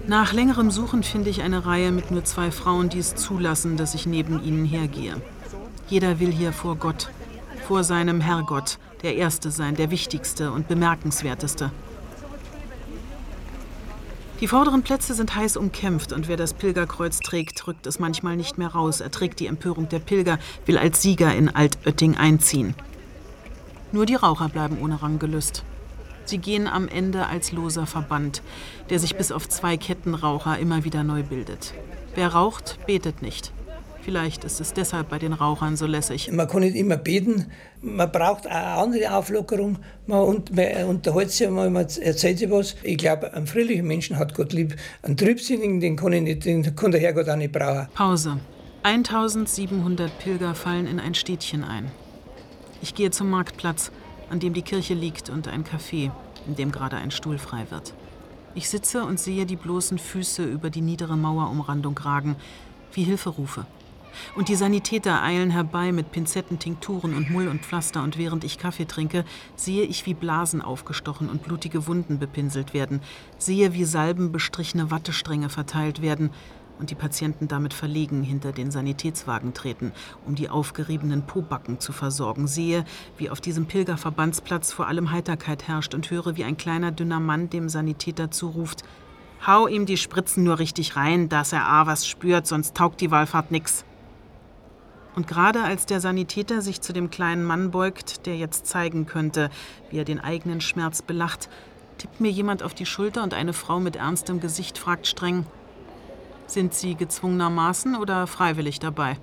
Nach längerem Suchen finde ich eine Reihe mit nur zwei Frauen, die es zulassen, dass ich neben ihnen hergehe. Jeder will hier vor Gott, vor seinem Herrgott, der Erste sein, der Wichtigste und Bemerkenswerteste. Die vorderen Plätze sind heiß umkämpft und wer das Pilgerkreuz trägt, rückt es manchmal nicht mehr raus, erträgt die Empörung der Pilger, will als Sieger in Altötting einziehen. Nur die Raucher bleiben ohne Ranggelüst. Sie gehen am Ende als loser Verband, der sich bis auf zwei Kettenraucher immer wieder neu bildet. Wer raucht, betet nicht. Vielleicht ist es deshalb bei den Rauchern so lässig. Man kann nicht immer beten, man braucht auch eine andere Auflockerung. Man, man unterhält sich einmal, man erzählt sich was. Ich glaube, einen fröhlichen Menschen hat Gott lieb. Einen trübsinnigen, den kann, ich nicht, den kann der Herrgott auch nicht brauchen. Pause. 1700 Pilger fallen in ein Städtchen ein. Ich gehe zum Marktplatz, an dem die Kirche liegt, und ein Café, in dem gerade ein Stuhl frei wird. Ich sitze und sehe die bloßen Füße über die niedere Mauerumrandung ragen, wie Hilferufe. Und die Sanitäter eilen herbei mit Pinzetten, Tinkturen und Mull und Pflaster, und während ich Kaffee trinke, sehe ich, wie Blasen aufgestochen und blutige Wunden bepinselt werden, sehe, wie salbenbestrichene Wattestränge verteilt werden und die Patienten damit verlegen hinter den Sanitätswagen treten, um die aufgeriebenen Pobacken zu versorgen, sehe, wie auf diesem Pilgerverbandsplatz vor allem Heiterkeit herrscht und höre, wie ein kleiner, dünner Mann dem Sanitäter zuruft, Hau ihm die Spritzen nur richtig rein, dass er A was spürt, sonst taugt die Wallfahrt nix. Und gerade als der Sanitäter sich zu dem kleinen Mann beugt, der jetzt zeigen könnte, wie er den eigenen Schmerz belacht, tippt mir jemand auf die Schulter und eine Frau mit ernstem Gesicht fragt streng: Sind Sie gezwungenermaßen oder freiwillig dabei?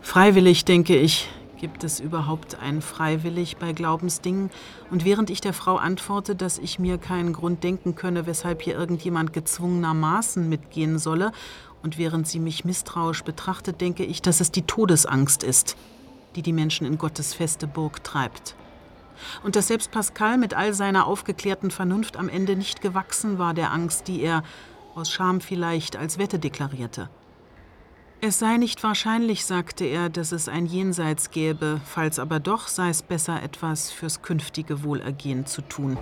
Freiwillig, denke ich. Gibt es überhaupt ein Freiwillig bei Glaubensdingen? Und während ich der Frau antworte, dass ich mir keinen Grund denken könne, weshalb hier irgendjemand gezwungenermaßen mitgehen solle, und während sie mich misstrauisch betrachtet, denke ich, dass es die Todesangst ist, die die Menschen in Gottes feste Burg treibt. Und dass selbst Pascal mit all seiner aufgeklärten Vernunft am Ende nicht gewachsen war der Angst, die er, aus Scham vielleicht, als Wette deklarierte. Es sei nicht wahrscheinlich, sagte er, dass es ein Jenseits gäbe, falls aber doch, sei es besser, etwas fürs künftige Wohlergehen zu tun.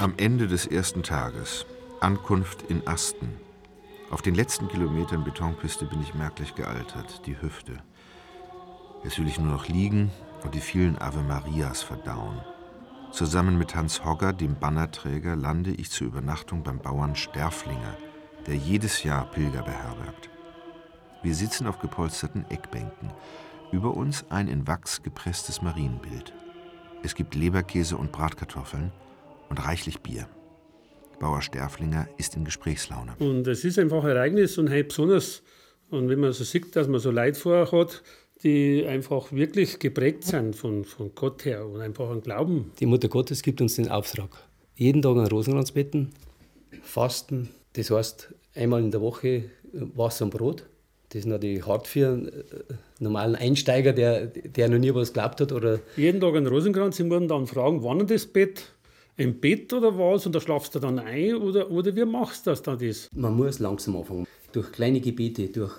Am Ende des ersten Tages, Ankunft in Asten. Auf den letzten Kilometern Betonpiste bin ich merklich gealtert, die Hüfte. Jetzt will ich nur noch liegen und die vielen Ave Marias verdauen. Zusammen mit Hans Hogger, dem Bannerträger, lande ich zur Übernachtung beim Bauern Sterflinger, der jedes Jahr Pilger beherbergt. Wir sitzen auf gepolsterten Eckbänken. Über uns ein in Wachs gepresstes Marienbild. Es gibt Leberkäse und Bratkartoffeln und reichlich Bier. Bauer Sterflinger ist in Gesprächslaune. Und es ist einfach ein Ereignis und halt besonders. Und wenn man so sieht, dass man so Leute vorher hat, die einfach wirklich geprägt sind von, von Gott her und einfach einen Glauben. Die Mutter Gottes gibt uns den Auftrag. Jeden Tag einen Rosenkranz beten, fasten. Das heißt, einmal in der Woche Wasser und Brot. Das ist natürlich hart für einen äh, normalen Einsteiger, der, der noch nie was geglaubt hat. Oder Jeden Tag einen Rosenkranz. Sie würden dann fragen, wann das Bett? Im Bett oder was? Und da schlafst du dann ein? Oder, oder wie machst du das dann? Das? Man muss langsam anfangen. Durch kleine Gebete, durch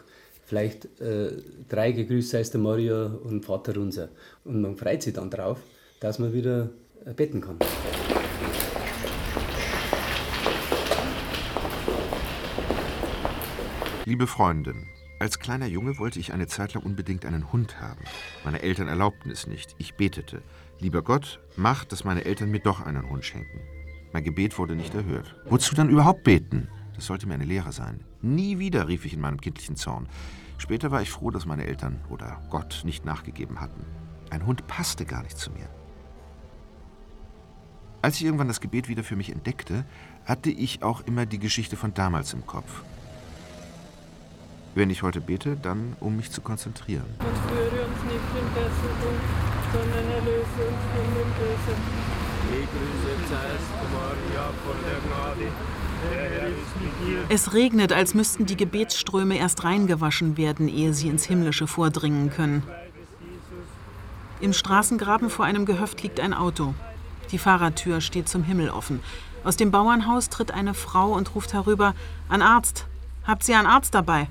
vielleicht äh, drei Gegrüßt sei es der Maria und Vater unser. Und man freut sich dann drauf, dass man wieder äh, beten kann. Liebe Freundin, als kleiner Junge wollte ich eine Zeit lang unbedingt einen Hund haben. Meine Eltern erlaubten es nicht. Ich betete. Lieber Gott, mach, dass meine Eltern mir doch einen Hund schenken. Mein Gebet wurde nicht erhört. Wozu dann überhaupt beten? Das sollte mir eine Lehre sein. Nie wieder, rief ich in meinem kindlichen Zorn. Später war ich froh, dass meine Eltern oder Gott nicht nachgegeben hatten. Ein Hund passte gar nicht zu mir. Als ich irgendwann das Gebet wieder für mich entdeckte, hatte ich auch immer die Geschichte von damals im Kopf. Wenn ich heute bete, dann um mich zu konzentrieren. Und sondern erlöse uns von dem Bösen. Maria, der Gnade. Es regnet, als müssten die Gebetsströme erst reingewaschen werden, ehe sie ins Himmlische vordringen können. Im Straßengraben vor einem Gehöft liegt ein Auto. Die Fahrertür steht zum Himmel offen. Aus dem Bauernhaus tritt eine Frau und ruft herüber: Ein Arzt! Habt ihr einen Arzt dabei?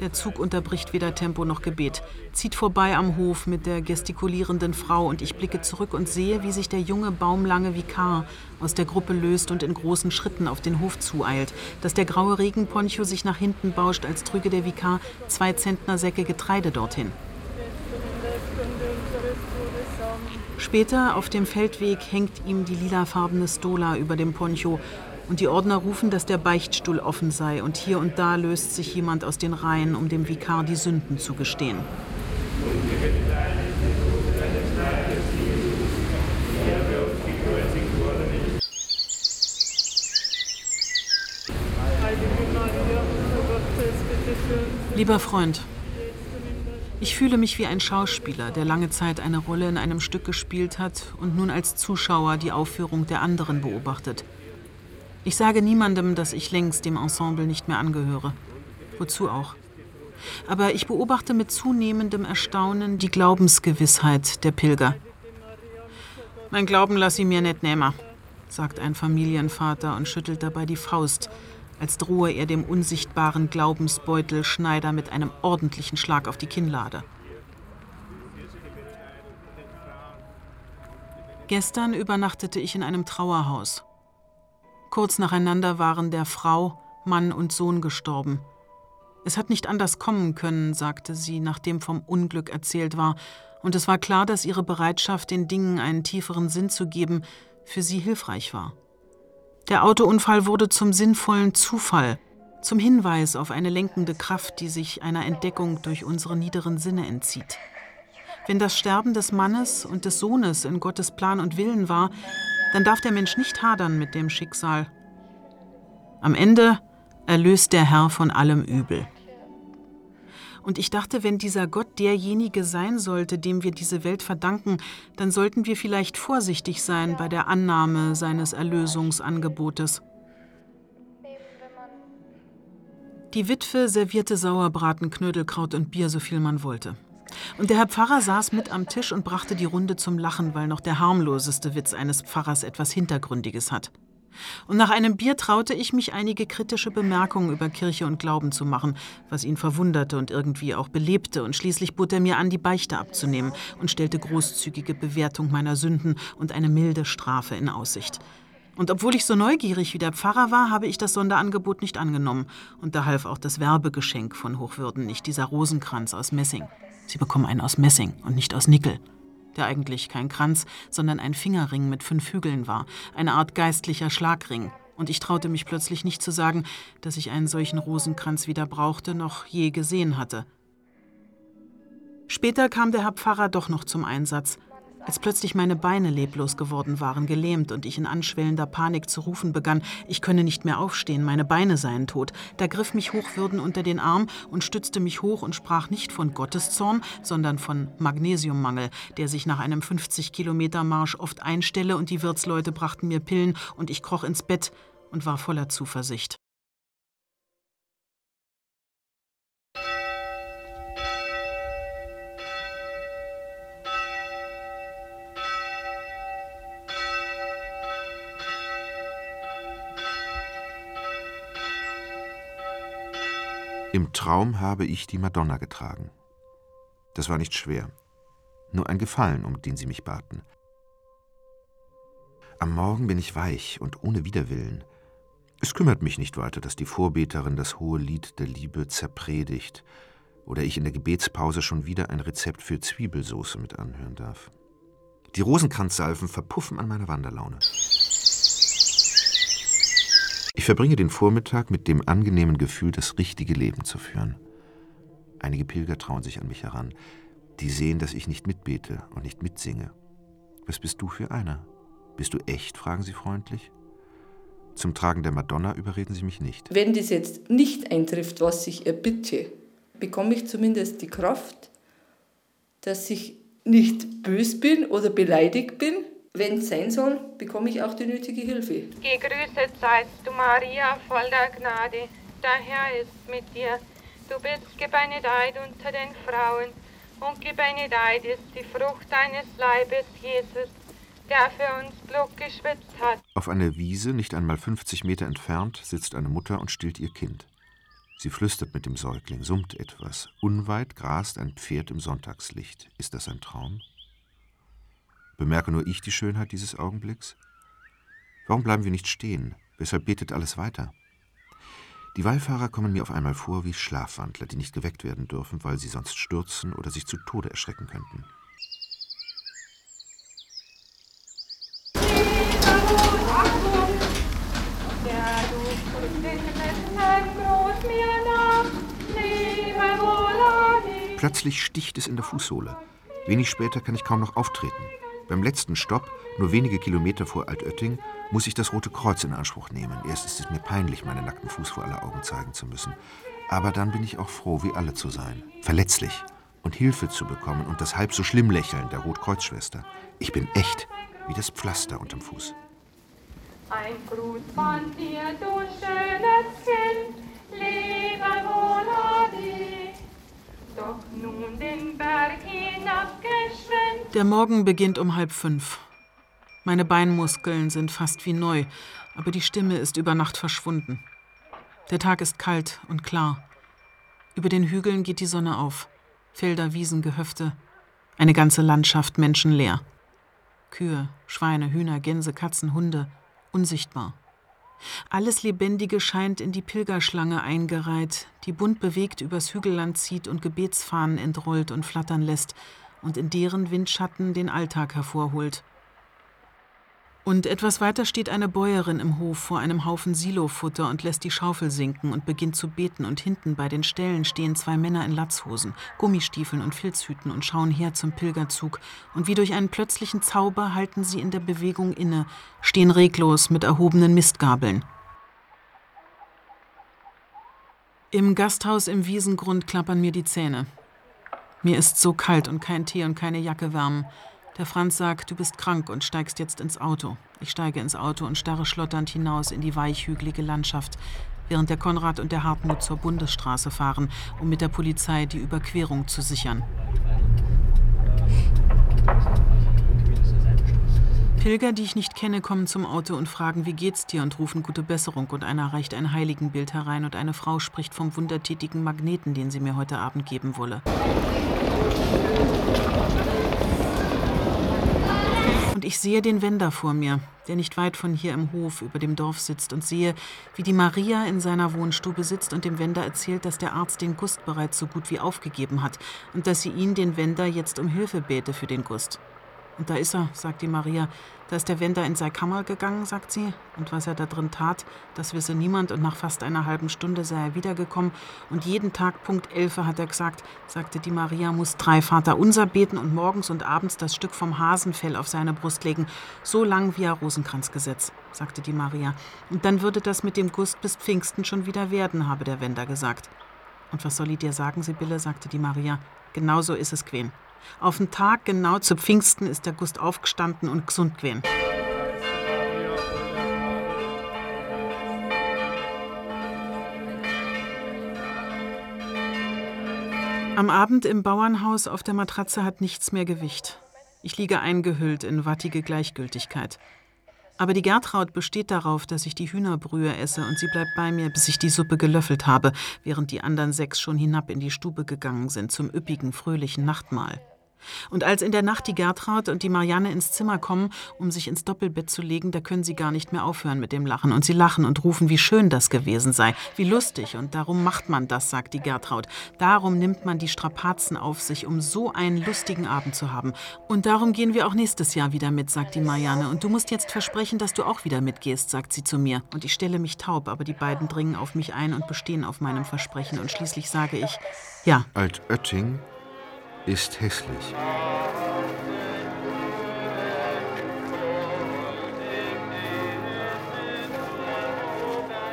Der Zug unterbricht weder Tempo noch Gebet, zieht vorbei am Hof mit der gestikulierenden Frau und ich blicke zurück und sehe, wie sich der junge, baumlange Vikar aus der Gruppe löst und in großen Schritten auf den Hof zueilt, dass der graue Regenponcho sich nach hinten bauscht, als trüge der Vikar zwei Zentnersäcke Getreide dorthin. Später auf dem Feldweg hängt ihm die lilafarbene Stola über dem Poncho und die Ordner rufen, dass der Beichtstuhl offen sei und hier und da löst sich jemand aus den Reihen, um dem Vikar die Sünden zu gestehen. Lieber Freund, ich fühle mich wie ein Schauspieler, der lange Zeit eine Rolle in einem Stück gespielt hat und nun als Zuschauer die Aufführung der anderen beobachtet. Ich sage niemandem, dass ich längst dem Ensemble nicht mehr angehöre. Wozu auch? Aber ich beobachte mit zunehmendem Erstaunen die Glaubensgewissheit der Pilger. Mein Glauben lass ich mir nicht nehmen, sagt ein Familienvater und schüttelt dabei die Faust, als drohe er dem unsichtbaren Glaubensbeutel Schneider mit einem ordentlichen Schlag auf die Kinnlade. Gestern übernachtete ich in einem Trauerhaus. Kurz nacheinander waren der Frau, Mann und Sohn gestorben. Es hat nicht anders kommen können, sagte sie, nachdem vom Unglück erzählt war, und es war klar, dass ihre Bereitschaft, den Dingen einen tieferen Sinn zu geben, für sie hilfreich war. Der Autounfall wurde zum sinnvollen Zufall, zum Hinweis auf eine lenkende Kraft, die sich einer Entdeckung durch unsere niederen Sinne entzieht. Wenn das Sterben des Mannes und des Sohnes in Gottes Plan und Willen war, dann darf der Mensch nicht hadern mit dem Schicksal. Am Ende erlöst der Herr von allem Übel. Und ich dachte, wenn dieser Gott derjenige sein sollte, dem wir diese Welt verdanken, dann sollten wir vielleicht vorsichtig sein bei der Annahme seines Erlösungsangebotes. Die Witwe servierte Sauerbraten, Knödelkraut und Bier, so viel man wollte. Und der Herr Pfarrer saß mit am Tisch und brachte die Runde zum Lachen, weil noch der harmloseste Witz eines Pfarrers etwas Hintergründiges hat. Und nach einem Bier traute ich mich, einige kritische Bemerkungen über Kirche und Glauben zu machen, was ihn verwunderte und irgendwie auch belebte, und schließlich bot er mir an, die Beichte abzunehmen und stellte großzügige Bewertung meiner Sünden und eine milde Strafe in Aussicht. Und obwohl ich so neugierig wie der Pfarrer war, habe ich das Sonderangebot nicht angenommen, und da half auch das Werbegeschenk von Hochwürden nicht, dieser Rosenkranz aus Messing. Sie bekommen einen aus Messing und nicht aus Nickel der eigentlich kein Kranz, sondern ein Fingerring mit fünf Hügeln war, eine Art geistlicher Schlagring. Und ich traute mich plötzlich nicht zu sagen, dass ich einen solchen Rosenkranz weder brauchte noch je gesehen hatte. Später kam der Herr Pfarrer doch noch zum Einsatz. Als plötzlich meine Beine leblos geworden waren, gelähmt und ich in anschwellender Panik zu rufen begann, ich könne nicht mehr aufstehen, meine Beine seien tot, da griff mich Hochwürden unter den Arm und stützte mich hoch und sprach nicht von Gotteszorn, sondern von Magnesiummangel, der sich nach einem 50-Kilometer-Marsch oft einstelle und die Wirtsleute brachten mir Pillen und ich kroch ins Bett und war voller Zuversicht. Im Traum habe ich die Madonna getragen. Das war nicht schwer, nur ein Gefallen, um den sie mich baten. Am Morgen bin ich weich und ohne Widerwillen. Es kümmert mich nicht weiter, dass die Vorbeterin das hohe Lied der Liebe zerpredigt oder ich in der Gebetspause schon wieder ein Rezept für Zwiebelsoße mit anhören darf. Die Rosenkranzsalven verpuffen an meiner Wanderlaune. Ich verbringe den Vormittag mit dem angenehmen Gefühl, das richtige Leben zu führen. Einige Pilger trauen sich an mich heran. Die sehen, dass ich nicht mitbete und nicht mitsinge. Was bist du für einer? Bist du echt? fragen sie freundlich. Zum Tragen der Madonna überreden sie mich nicht. Wenn das jetzt nicht eintrifft, was ich erbitte, bekomme ich zumindest die Kraft, dass ich nicht bös bin oder beleidigt bin, wenn es sein soll, bekomme ich auch die nötige Hilfe. Gegrüßet seist du, Maria, voll der Gnade. Der Herr ist mit dir. Du bist gebenedeit unter den Frauen und gebenedeit ist die Frucht deines Leibes, Jesus, der für uns Blut geschwitzt hat. Auf einer Wiese, nicht einmal 50 Meter entfernt, sitzt eine Mutter und stillt ihr Kind. Sie flüstert mit dem Säugling, summt etwas. Unweit grast ein Pferd im Sonntagslicht. Ist das ein Traum? Bemerke nur ich die Schönheit dieses Augenblicks? Warum bleiben wir nicht stehen? Weshalb betet alles weiter? Die Wallfahrer kommen mir auf einmal vor wie Schlafwandler, die nicht geweckt werden dürfen, weil sie sonst stürzen oder sich zu Tode erschrecken könnten. Plötzlich sticht es in der Fußsohle. Wenig später kann ich kaum noch auftreten. Beim letzten Stopp, nur wenige Kilometer vor Altötting, muss ich das Rote Kreuz in Anspruch nehmen. Erst ist es mir peinlich, meinen nackten Fuß vor aller Augen zeigen zu müssen. Aber dann bin ich auch froh, wie alle zu sein. Verletzlich. Und Hilfe zu bekommen und das halb so schlimm Lächeln der Rotkreuzschwester. Ich bin echt, wie das Pflaster unterm Fuß. Ein Gruß von dir, du schönes Kind, lebe wohl. Der Morgen beginnt um halb fünf. Meine Beinmuskeln sind fast wie neu, aber die Stimme ist über Nacht verschwunden. Der Tag ist kalt und klar. Über den Hügeln geht die Sonne auf. Felder, Wiesen, Gehöfte. Eine ganze Landschaft menschenleer. Kühe, Schweine, Hühner, Gänse, Katzen, Hunde, unsichtbar. Alles Lebendige scheint in die Pilgerschlange eingereiht, die bunt bewegt übers Hügelland zieht und Gebetsfahnen entrollt und flattern lässt und in deren Windschatten den Alltag hervorholt. Und etwas weiter steht eine Bäuerin im Hof vor einem Haufen Silofutter und lässt die Schaufel sinken und beginnt zu beten. Und hinten bei den Ställen stehen zwei Männer in Latzhosen, Gummistiefeln und Filzhüten und schauen her zum Pilgerzug. Und wie durch einen plötzlichen Zauber halten sie in der Bewegung inne, stehen reglos mit erhobenen Mistgabeln. Im Gasthaus im Wiesengrund klappern mir die Zähne. Mir ist so kalt und kein Tee und keine Jacke wärmen. Der Franz sagt, du bist krank und steigst jetzt ins Auto. Ich steige ins Auto und starre schlotternd hinaus in die weichhügelige Landschaft, während der Konrad und der Hartmut zur Bundesstraße fahren, um mit der Polizei die Überquerung zu sichern. Pilger, die ich nicht kenne, kommen zum Auto und fragen, wie geht's dir und rufen gute Besserung und einer reicht ein Heiligenbild herein und eine Frau spricht vom wundertätigen Magneten, den sie mir heute Abend geben wolle. Und ich sehe den Wender vor mir, der nicht weit von hier im Hof über dem Dorf sitzt und sehe, wie die Maria in seiner Wohnstube sitzt und dem Wender erzählt, dass der Arzt den Gust bereits so gut wie aufgegeben hat und dass sie ihn, den Wender, jetzt um Hilfe bete für den Gust. Und da ist er, sagt die Maria. Da ist der Wender in sein Kammer gegangen, sagt sie. Und was er da drin tat, das wisse niemand. Und nach fast einer halben Stunde sei er wiedergekommen. Und jeden Tag Punkt Elfe hat er gesagt, sagte die Maria, muss drei Vater unser beten und morgens und abends das Stück vom Hasenfell auf seine Brust legen. So lang wie er Rosenkranzgesetz, sagte die Maria. Und dann würde das mit dem Gust bis Pfingsten schon wieder werden, habe der Wender gesagt. Und was soll ich dir sagen, Sibylle, sagte die Maria. Genauso ist es Quen. Auf den Tag genau zu Pfingsten ist der Gust aufgestanden und gesund gewesen. Am Abend im Bauernhaus auf der Matratze hat nichts mehr Gewicht. Ich liege eingehüllt in wattige Gleichgültigkeit. Aber die Gertraud besteht darauf, dass ich die Hühnerbrühe esse und sie bleibt bei mir, bis ich die Suppe gelöffelt habe, während die anderen sechs schon hinab in die Stube gegangen sind zum üppigen, fröhlichen Nachtmahl. Und als in der Nacht die Gertraud und die Marianne ins Zimmer kommen, um sich ins Doppelbett zu legen, da können sie gar nicht mehr aufhören mit dem Lachen. Und sie lachen und rufen, wie schön das gewesen sei, wie lustig. Und darum macht man das, sagt die Gertraud. Darum nimmt man die Strapazen auf sich, um so einen lustigen Abend zu haben. Und darum gehen wir auch nächstes Jahr wieder mit, sagt die Marianne. Und du musst jetzt versprechen, dass du auch wieder mitgehst, sagt sie zu mir. Und ich stelle mich taub, aber die beiden dringen auf mich ein und bestehen auf meinem Versprechen. Und schließlich sage ich, ja. Altötting ist hässlich.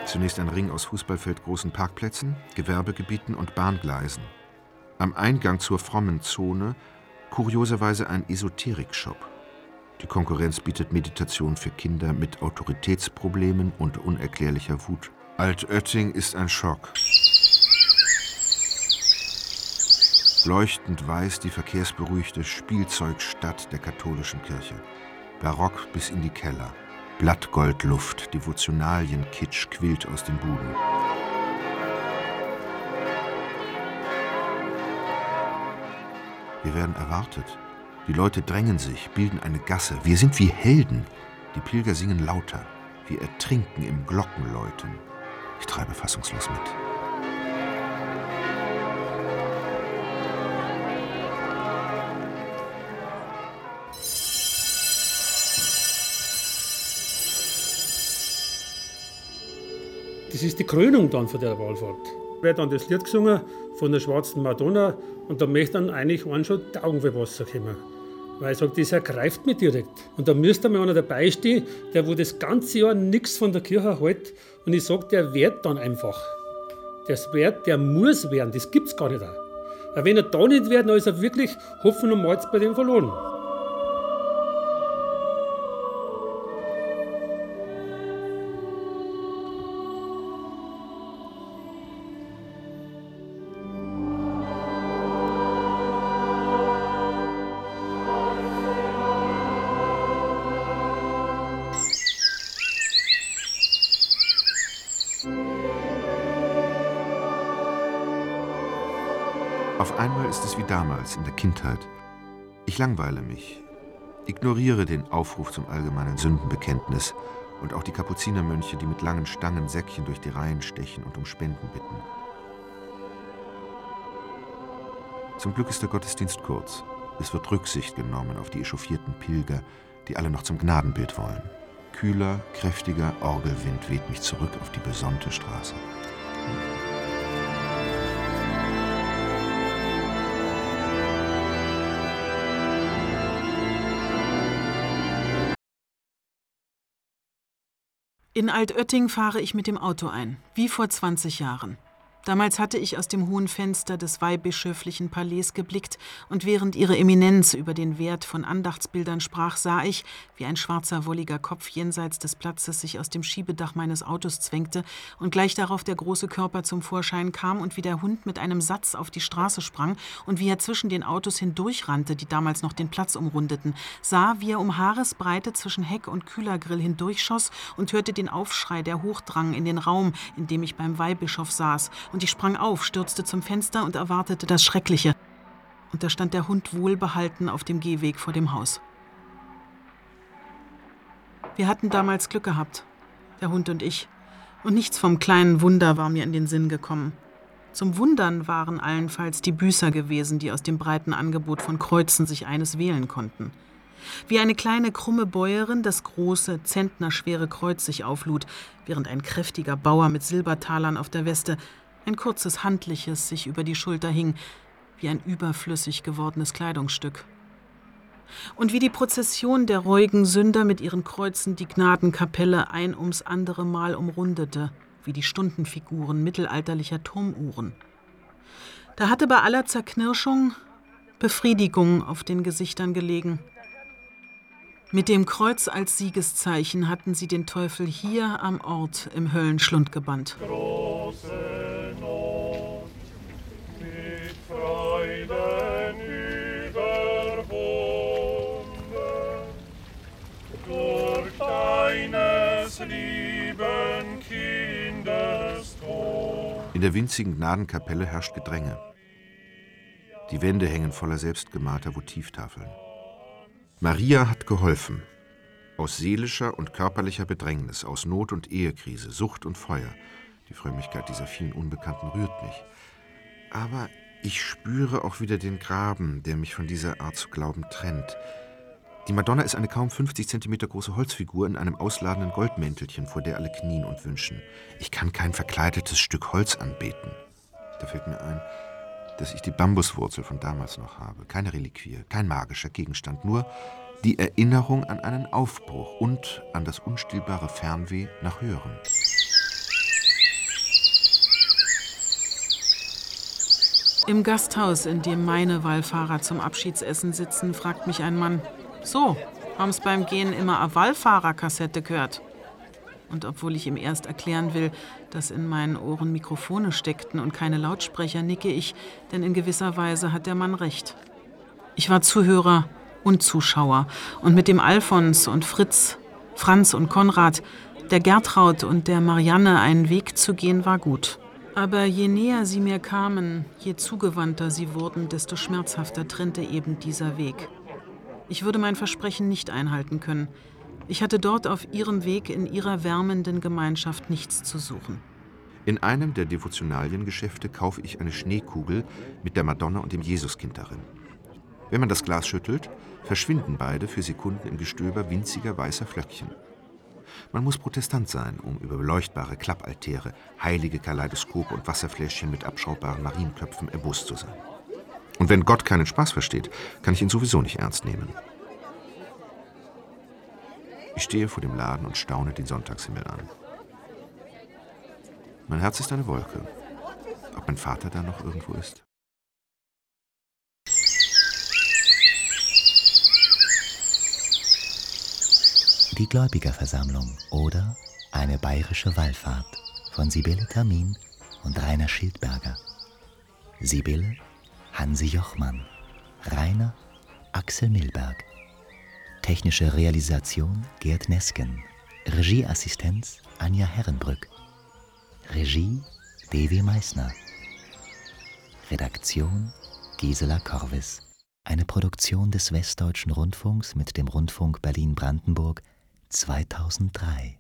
Zunächst ein Ring aus fußballfeldgroßen Parkplätzen, Gewerbegebieten und Bahngleisen. Am Eingang zur frommen Zone kurioserweise ein Esoterik-Shop. Die Konkurrenz bietet Meditation für Kinder mit Autoritätsproblemen und unerklärlicher Wut. Altötting ist ein Schock. Leuchtend weiß die verkehrsberuhigte Spielzeugstadt der katholischen Kirche. Barock bis in die Keller. Blattgoldluft, Devotionalienkitsch quillt aus den Buden. Wir werden erwartet. Die Leute drängen sich, bilden eine Gasse. Wir sind wie Helden. Die Pilger singen lauter. Wir ertrinken im Glockenläuten. Ich treibe fassungslos mit. Ist die Krönung dann von der Wallfahrt. Wird dann das Lied gesungen von der schwarzen Madonna und da möchte dann eigentlich einen schon die Augen für Wasser kommen. Weil ich sage, das ergreift mich direkt. Und da müsste mal einer dabei stehen, der wo das ganze Jahr nichts von der Kirche hält. Und ich sage, der wird dann einfach. Das wird, der muss werden, das gibt es gar nicht. Auch. Weil wenn er da nicht wird, dann ist er wirklich Hoffen und Malz bei dem verloren. Einmal ist es wie damals in der Kindheit. Ich langweile mich. Ignoriere den Aufruf zum allgemeinen Sündenbekenntnis und auch die Kapuzinermönche, die mit langen Stangen Säckchen durch die Reihen stechen und um Spenden bitten. Zum Glück ist der Gottesdienst kurz. Es wird Rücksicht genommen auf die echauffierten Pilger, die alle noch zum Gnadenbild wollen. Kühler, kräftiger Orgelwind weht mich zurück auf die besonnte Straße. In Altötting fahre ich mit dem Auto ein, wie vor 20 Jahren. Damals hatte ich aus dem hohen Fenster des weihbischöflichen Palais geblickt, und während ihre Eminenz über den Wert von Andachtsbildern sprach, sah ich, wie ein schwarzer, wolliger Kopf jenseits des Platzes sich aus dem Schiebedach meines Autos zwängte und gleich darauf der große Körper zum Vorschein kam und wie der Hund mit einem Satz auf die Straße sprang und wie er zwischen den Autos hindurchrannte, die damals noch den Platz umrundeten, sah, wie er um Haaresbreite zwischen Heck und Kühlergrill hindurchschoss und hörte den Aufschrei, der hochdrang in den Raum, in dem ich beim Weihbischof saß, und ich sprang auf, stürzte zum Fenster und erwartete das Schreckliche. Und da stand der Hund wohlbehalten auf dem Gehweg vor dem Haus. Wir hatten damals Glück gehabt, der Hund und ich, und nichts vom kleinen Wunder war mir in den Sinn gekommen. Zum Wundern waren allenfalls die Büßer gewesen, die aus dem breiten Angebot von Kreuzen sich eines wählen konnten. Wie eine kleine krumme Bäuerin das große, zentnerschwere Kreuz sich auflud, während ein kräftiger Bauer mit Silbertalern auf der Weste ein kurzes handliches sich über die Schulter hing, wie ein überflüssig gewordenes Kleidungsstück. Und wie die Prozession der reuigen Sünder mit ihren Kreuzen die Gnadenkapelle ein ums andere Mal umrundete, wie die Stundenfiguren mittelalterlicher Turmuhren. Da hatte bei aller Zerknirschung Befriedigung auf den Gesichtern gelegen. Mit dem Kreuz als Siegeszeichen hatten sie den Teufel hier am Ort im Höllenschlund gebannt. Der winzigen Gnadenkapelle herrscht Gedränge. Die Wände hängen voller selbstgemalter Votivtafeln. Maria hat geholfen. Aus seelischer und körperlicher Bedrängnis, aus Not und Ehekrise, Sucht und Feuer. Die Frömmigkeit dieser vielen Unbekannten rührt mich. Aber ich spüre auch wieder den Graben, der mich von dieser Art zu glauben trennt. Die Madonna ist eine kaum 50 Zentimeter große Holzfigur in einem ausladenden Goldmäntelchen, vor der alle knien und wünschen. Ich kann kein verkleidetes Stück Holz anbeten. Da fällt mir ein, dass ich die Bambuswurzel von damals noch habe. Keine Reliquie, kein magischer Gegenstand, nur die Erinnerung an einen Aufbruch und an das unstillbare Fernweh nach Höherem. Im Gasthaus, in dem meine Wallfahrer zum Abschiedsessen sitzen, fragt mich ein Mann: So, haben's beim Gehen immer eine Wallfahrerkassette gehört? Und obwohl ich ihm erst erklären will, dass in meinen Ohren Mikrofone steckten und keine Lautsprecher, nicke ich, denn in gewisser Weise hat der Mann recht. Ich war Zuhörer und Zuschauer und mit dem Alfons und Fritz, Franz und Konrad, der Gertraud und der Marianne einen Weg zu gehen, war gut. Aber je näher sie mir kamen, je zugewandter sie wurden, desto schmerzhafter trennte eben dieser Weg. Ich würde mein Versprechen nicht einhalten können. Ich hatte dort auf ihrem Weg in ihrer wärmenden Gemeinschaft nichts zu suchen. In einem der Devotionaliengeschäfte kaufe ich eine Schneekugel mit der Madonna und dem Jesuskind darin. Wenn man das Glas schüttelt, verschwinden beide für Sekunden im Gestöber winziger weißer Flöckchen. Man muss Protestant sein, um über beleuchtbare Klappaltäre, heilige Kaleidoskope und Wasserfläschchen mit abschaubbaren Marienköpfen erbost zu sein. Und wenn Gott keinen Spaß versteht, kann ich ihn sowieso nicht ernst nehmen. Ich stehe vor dem Laden und staune den Sonntagshimmel an. Mein Herz ist eine Wolke. Ob mein Vater da noch irgendwo ist? Die Gläubigerversammlung oder eine bayerische Wallfahrt von Sibylle Termin und Rainer Schildberger. Sibylle Hansi Jochmann. Rainer Axel Milberg. Technische Realisation Gerd Nesken. Regieassistenz Anja Herrenbrück. Regie Devi Meissner. Redaktion Gisela Korvis. Eine Produktion des Westdeutschen Rundfunks mit dem Rundfunk Berlin-Brandenburg 2003.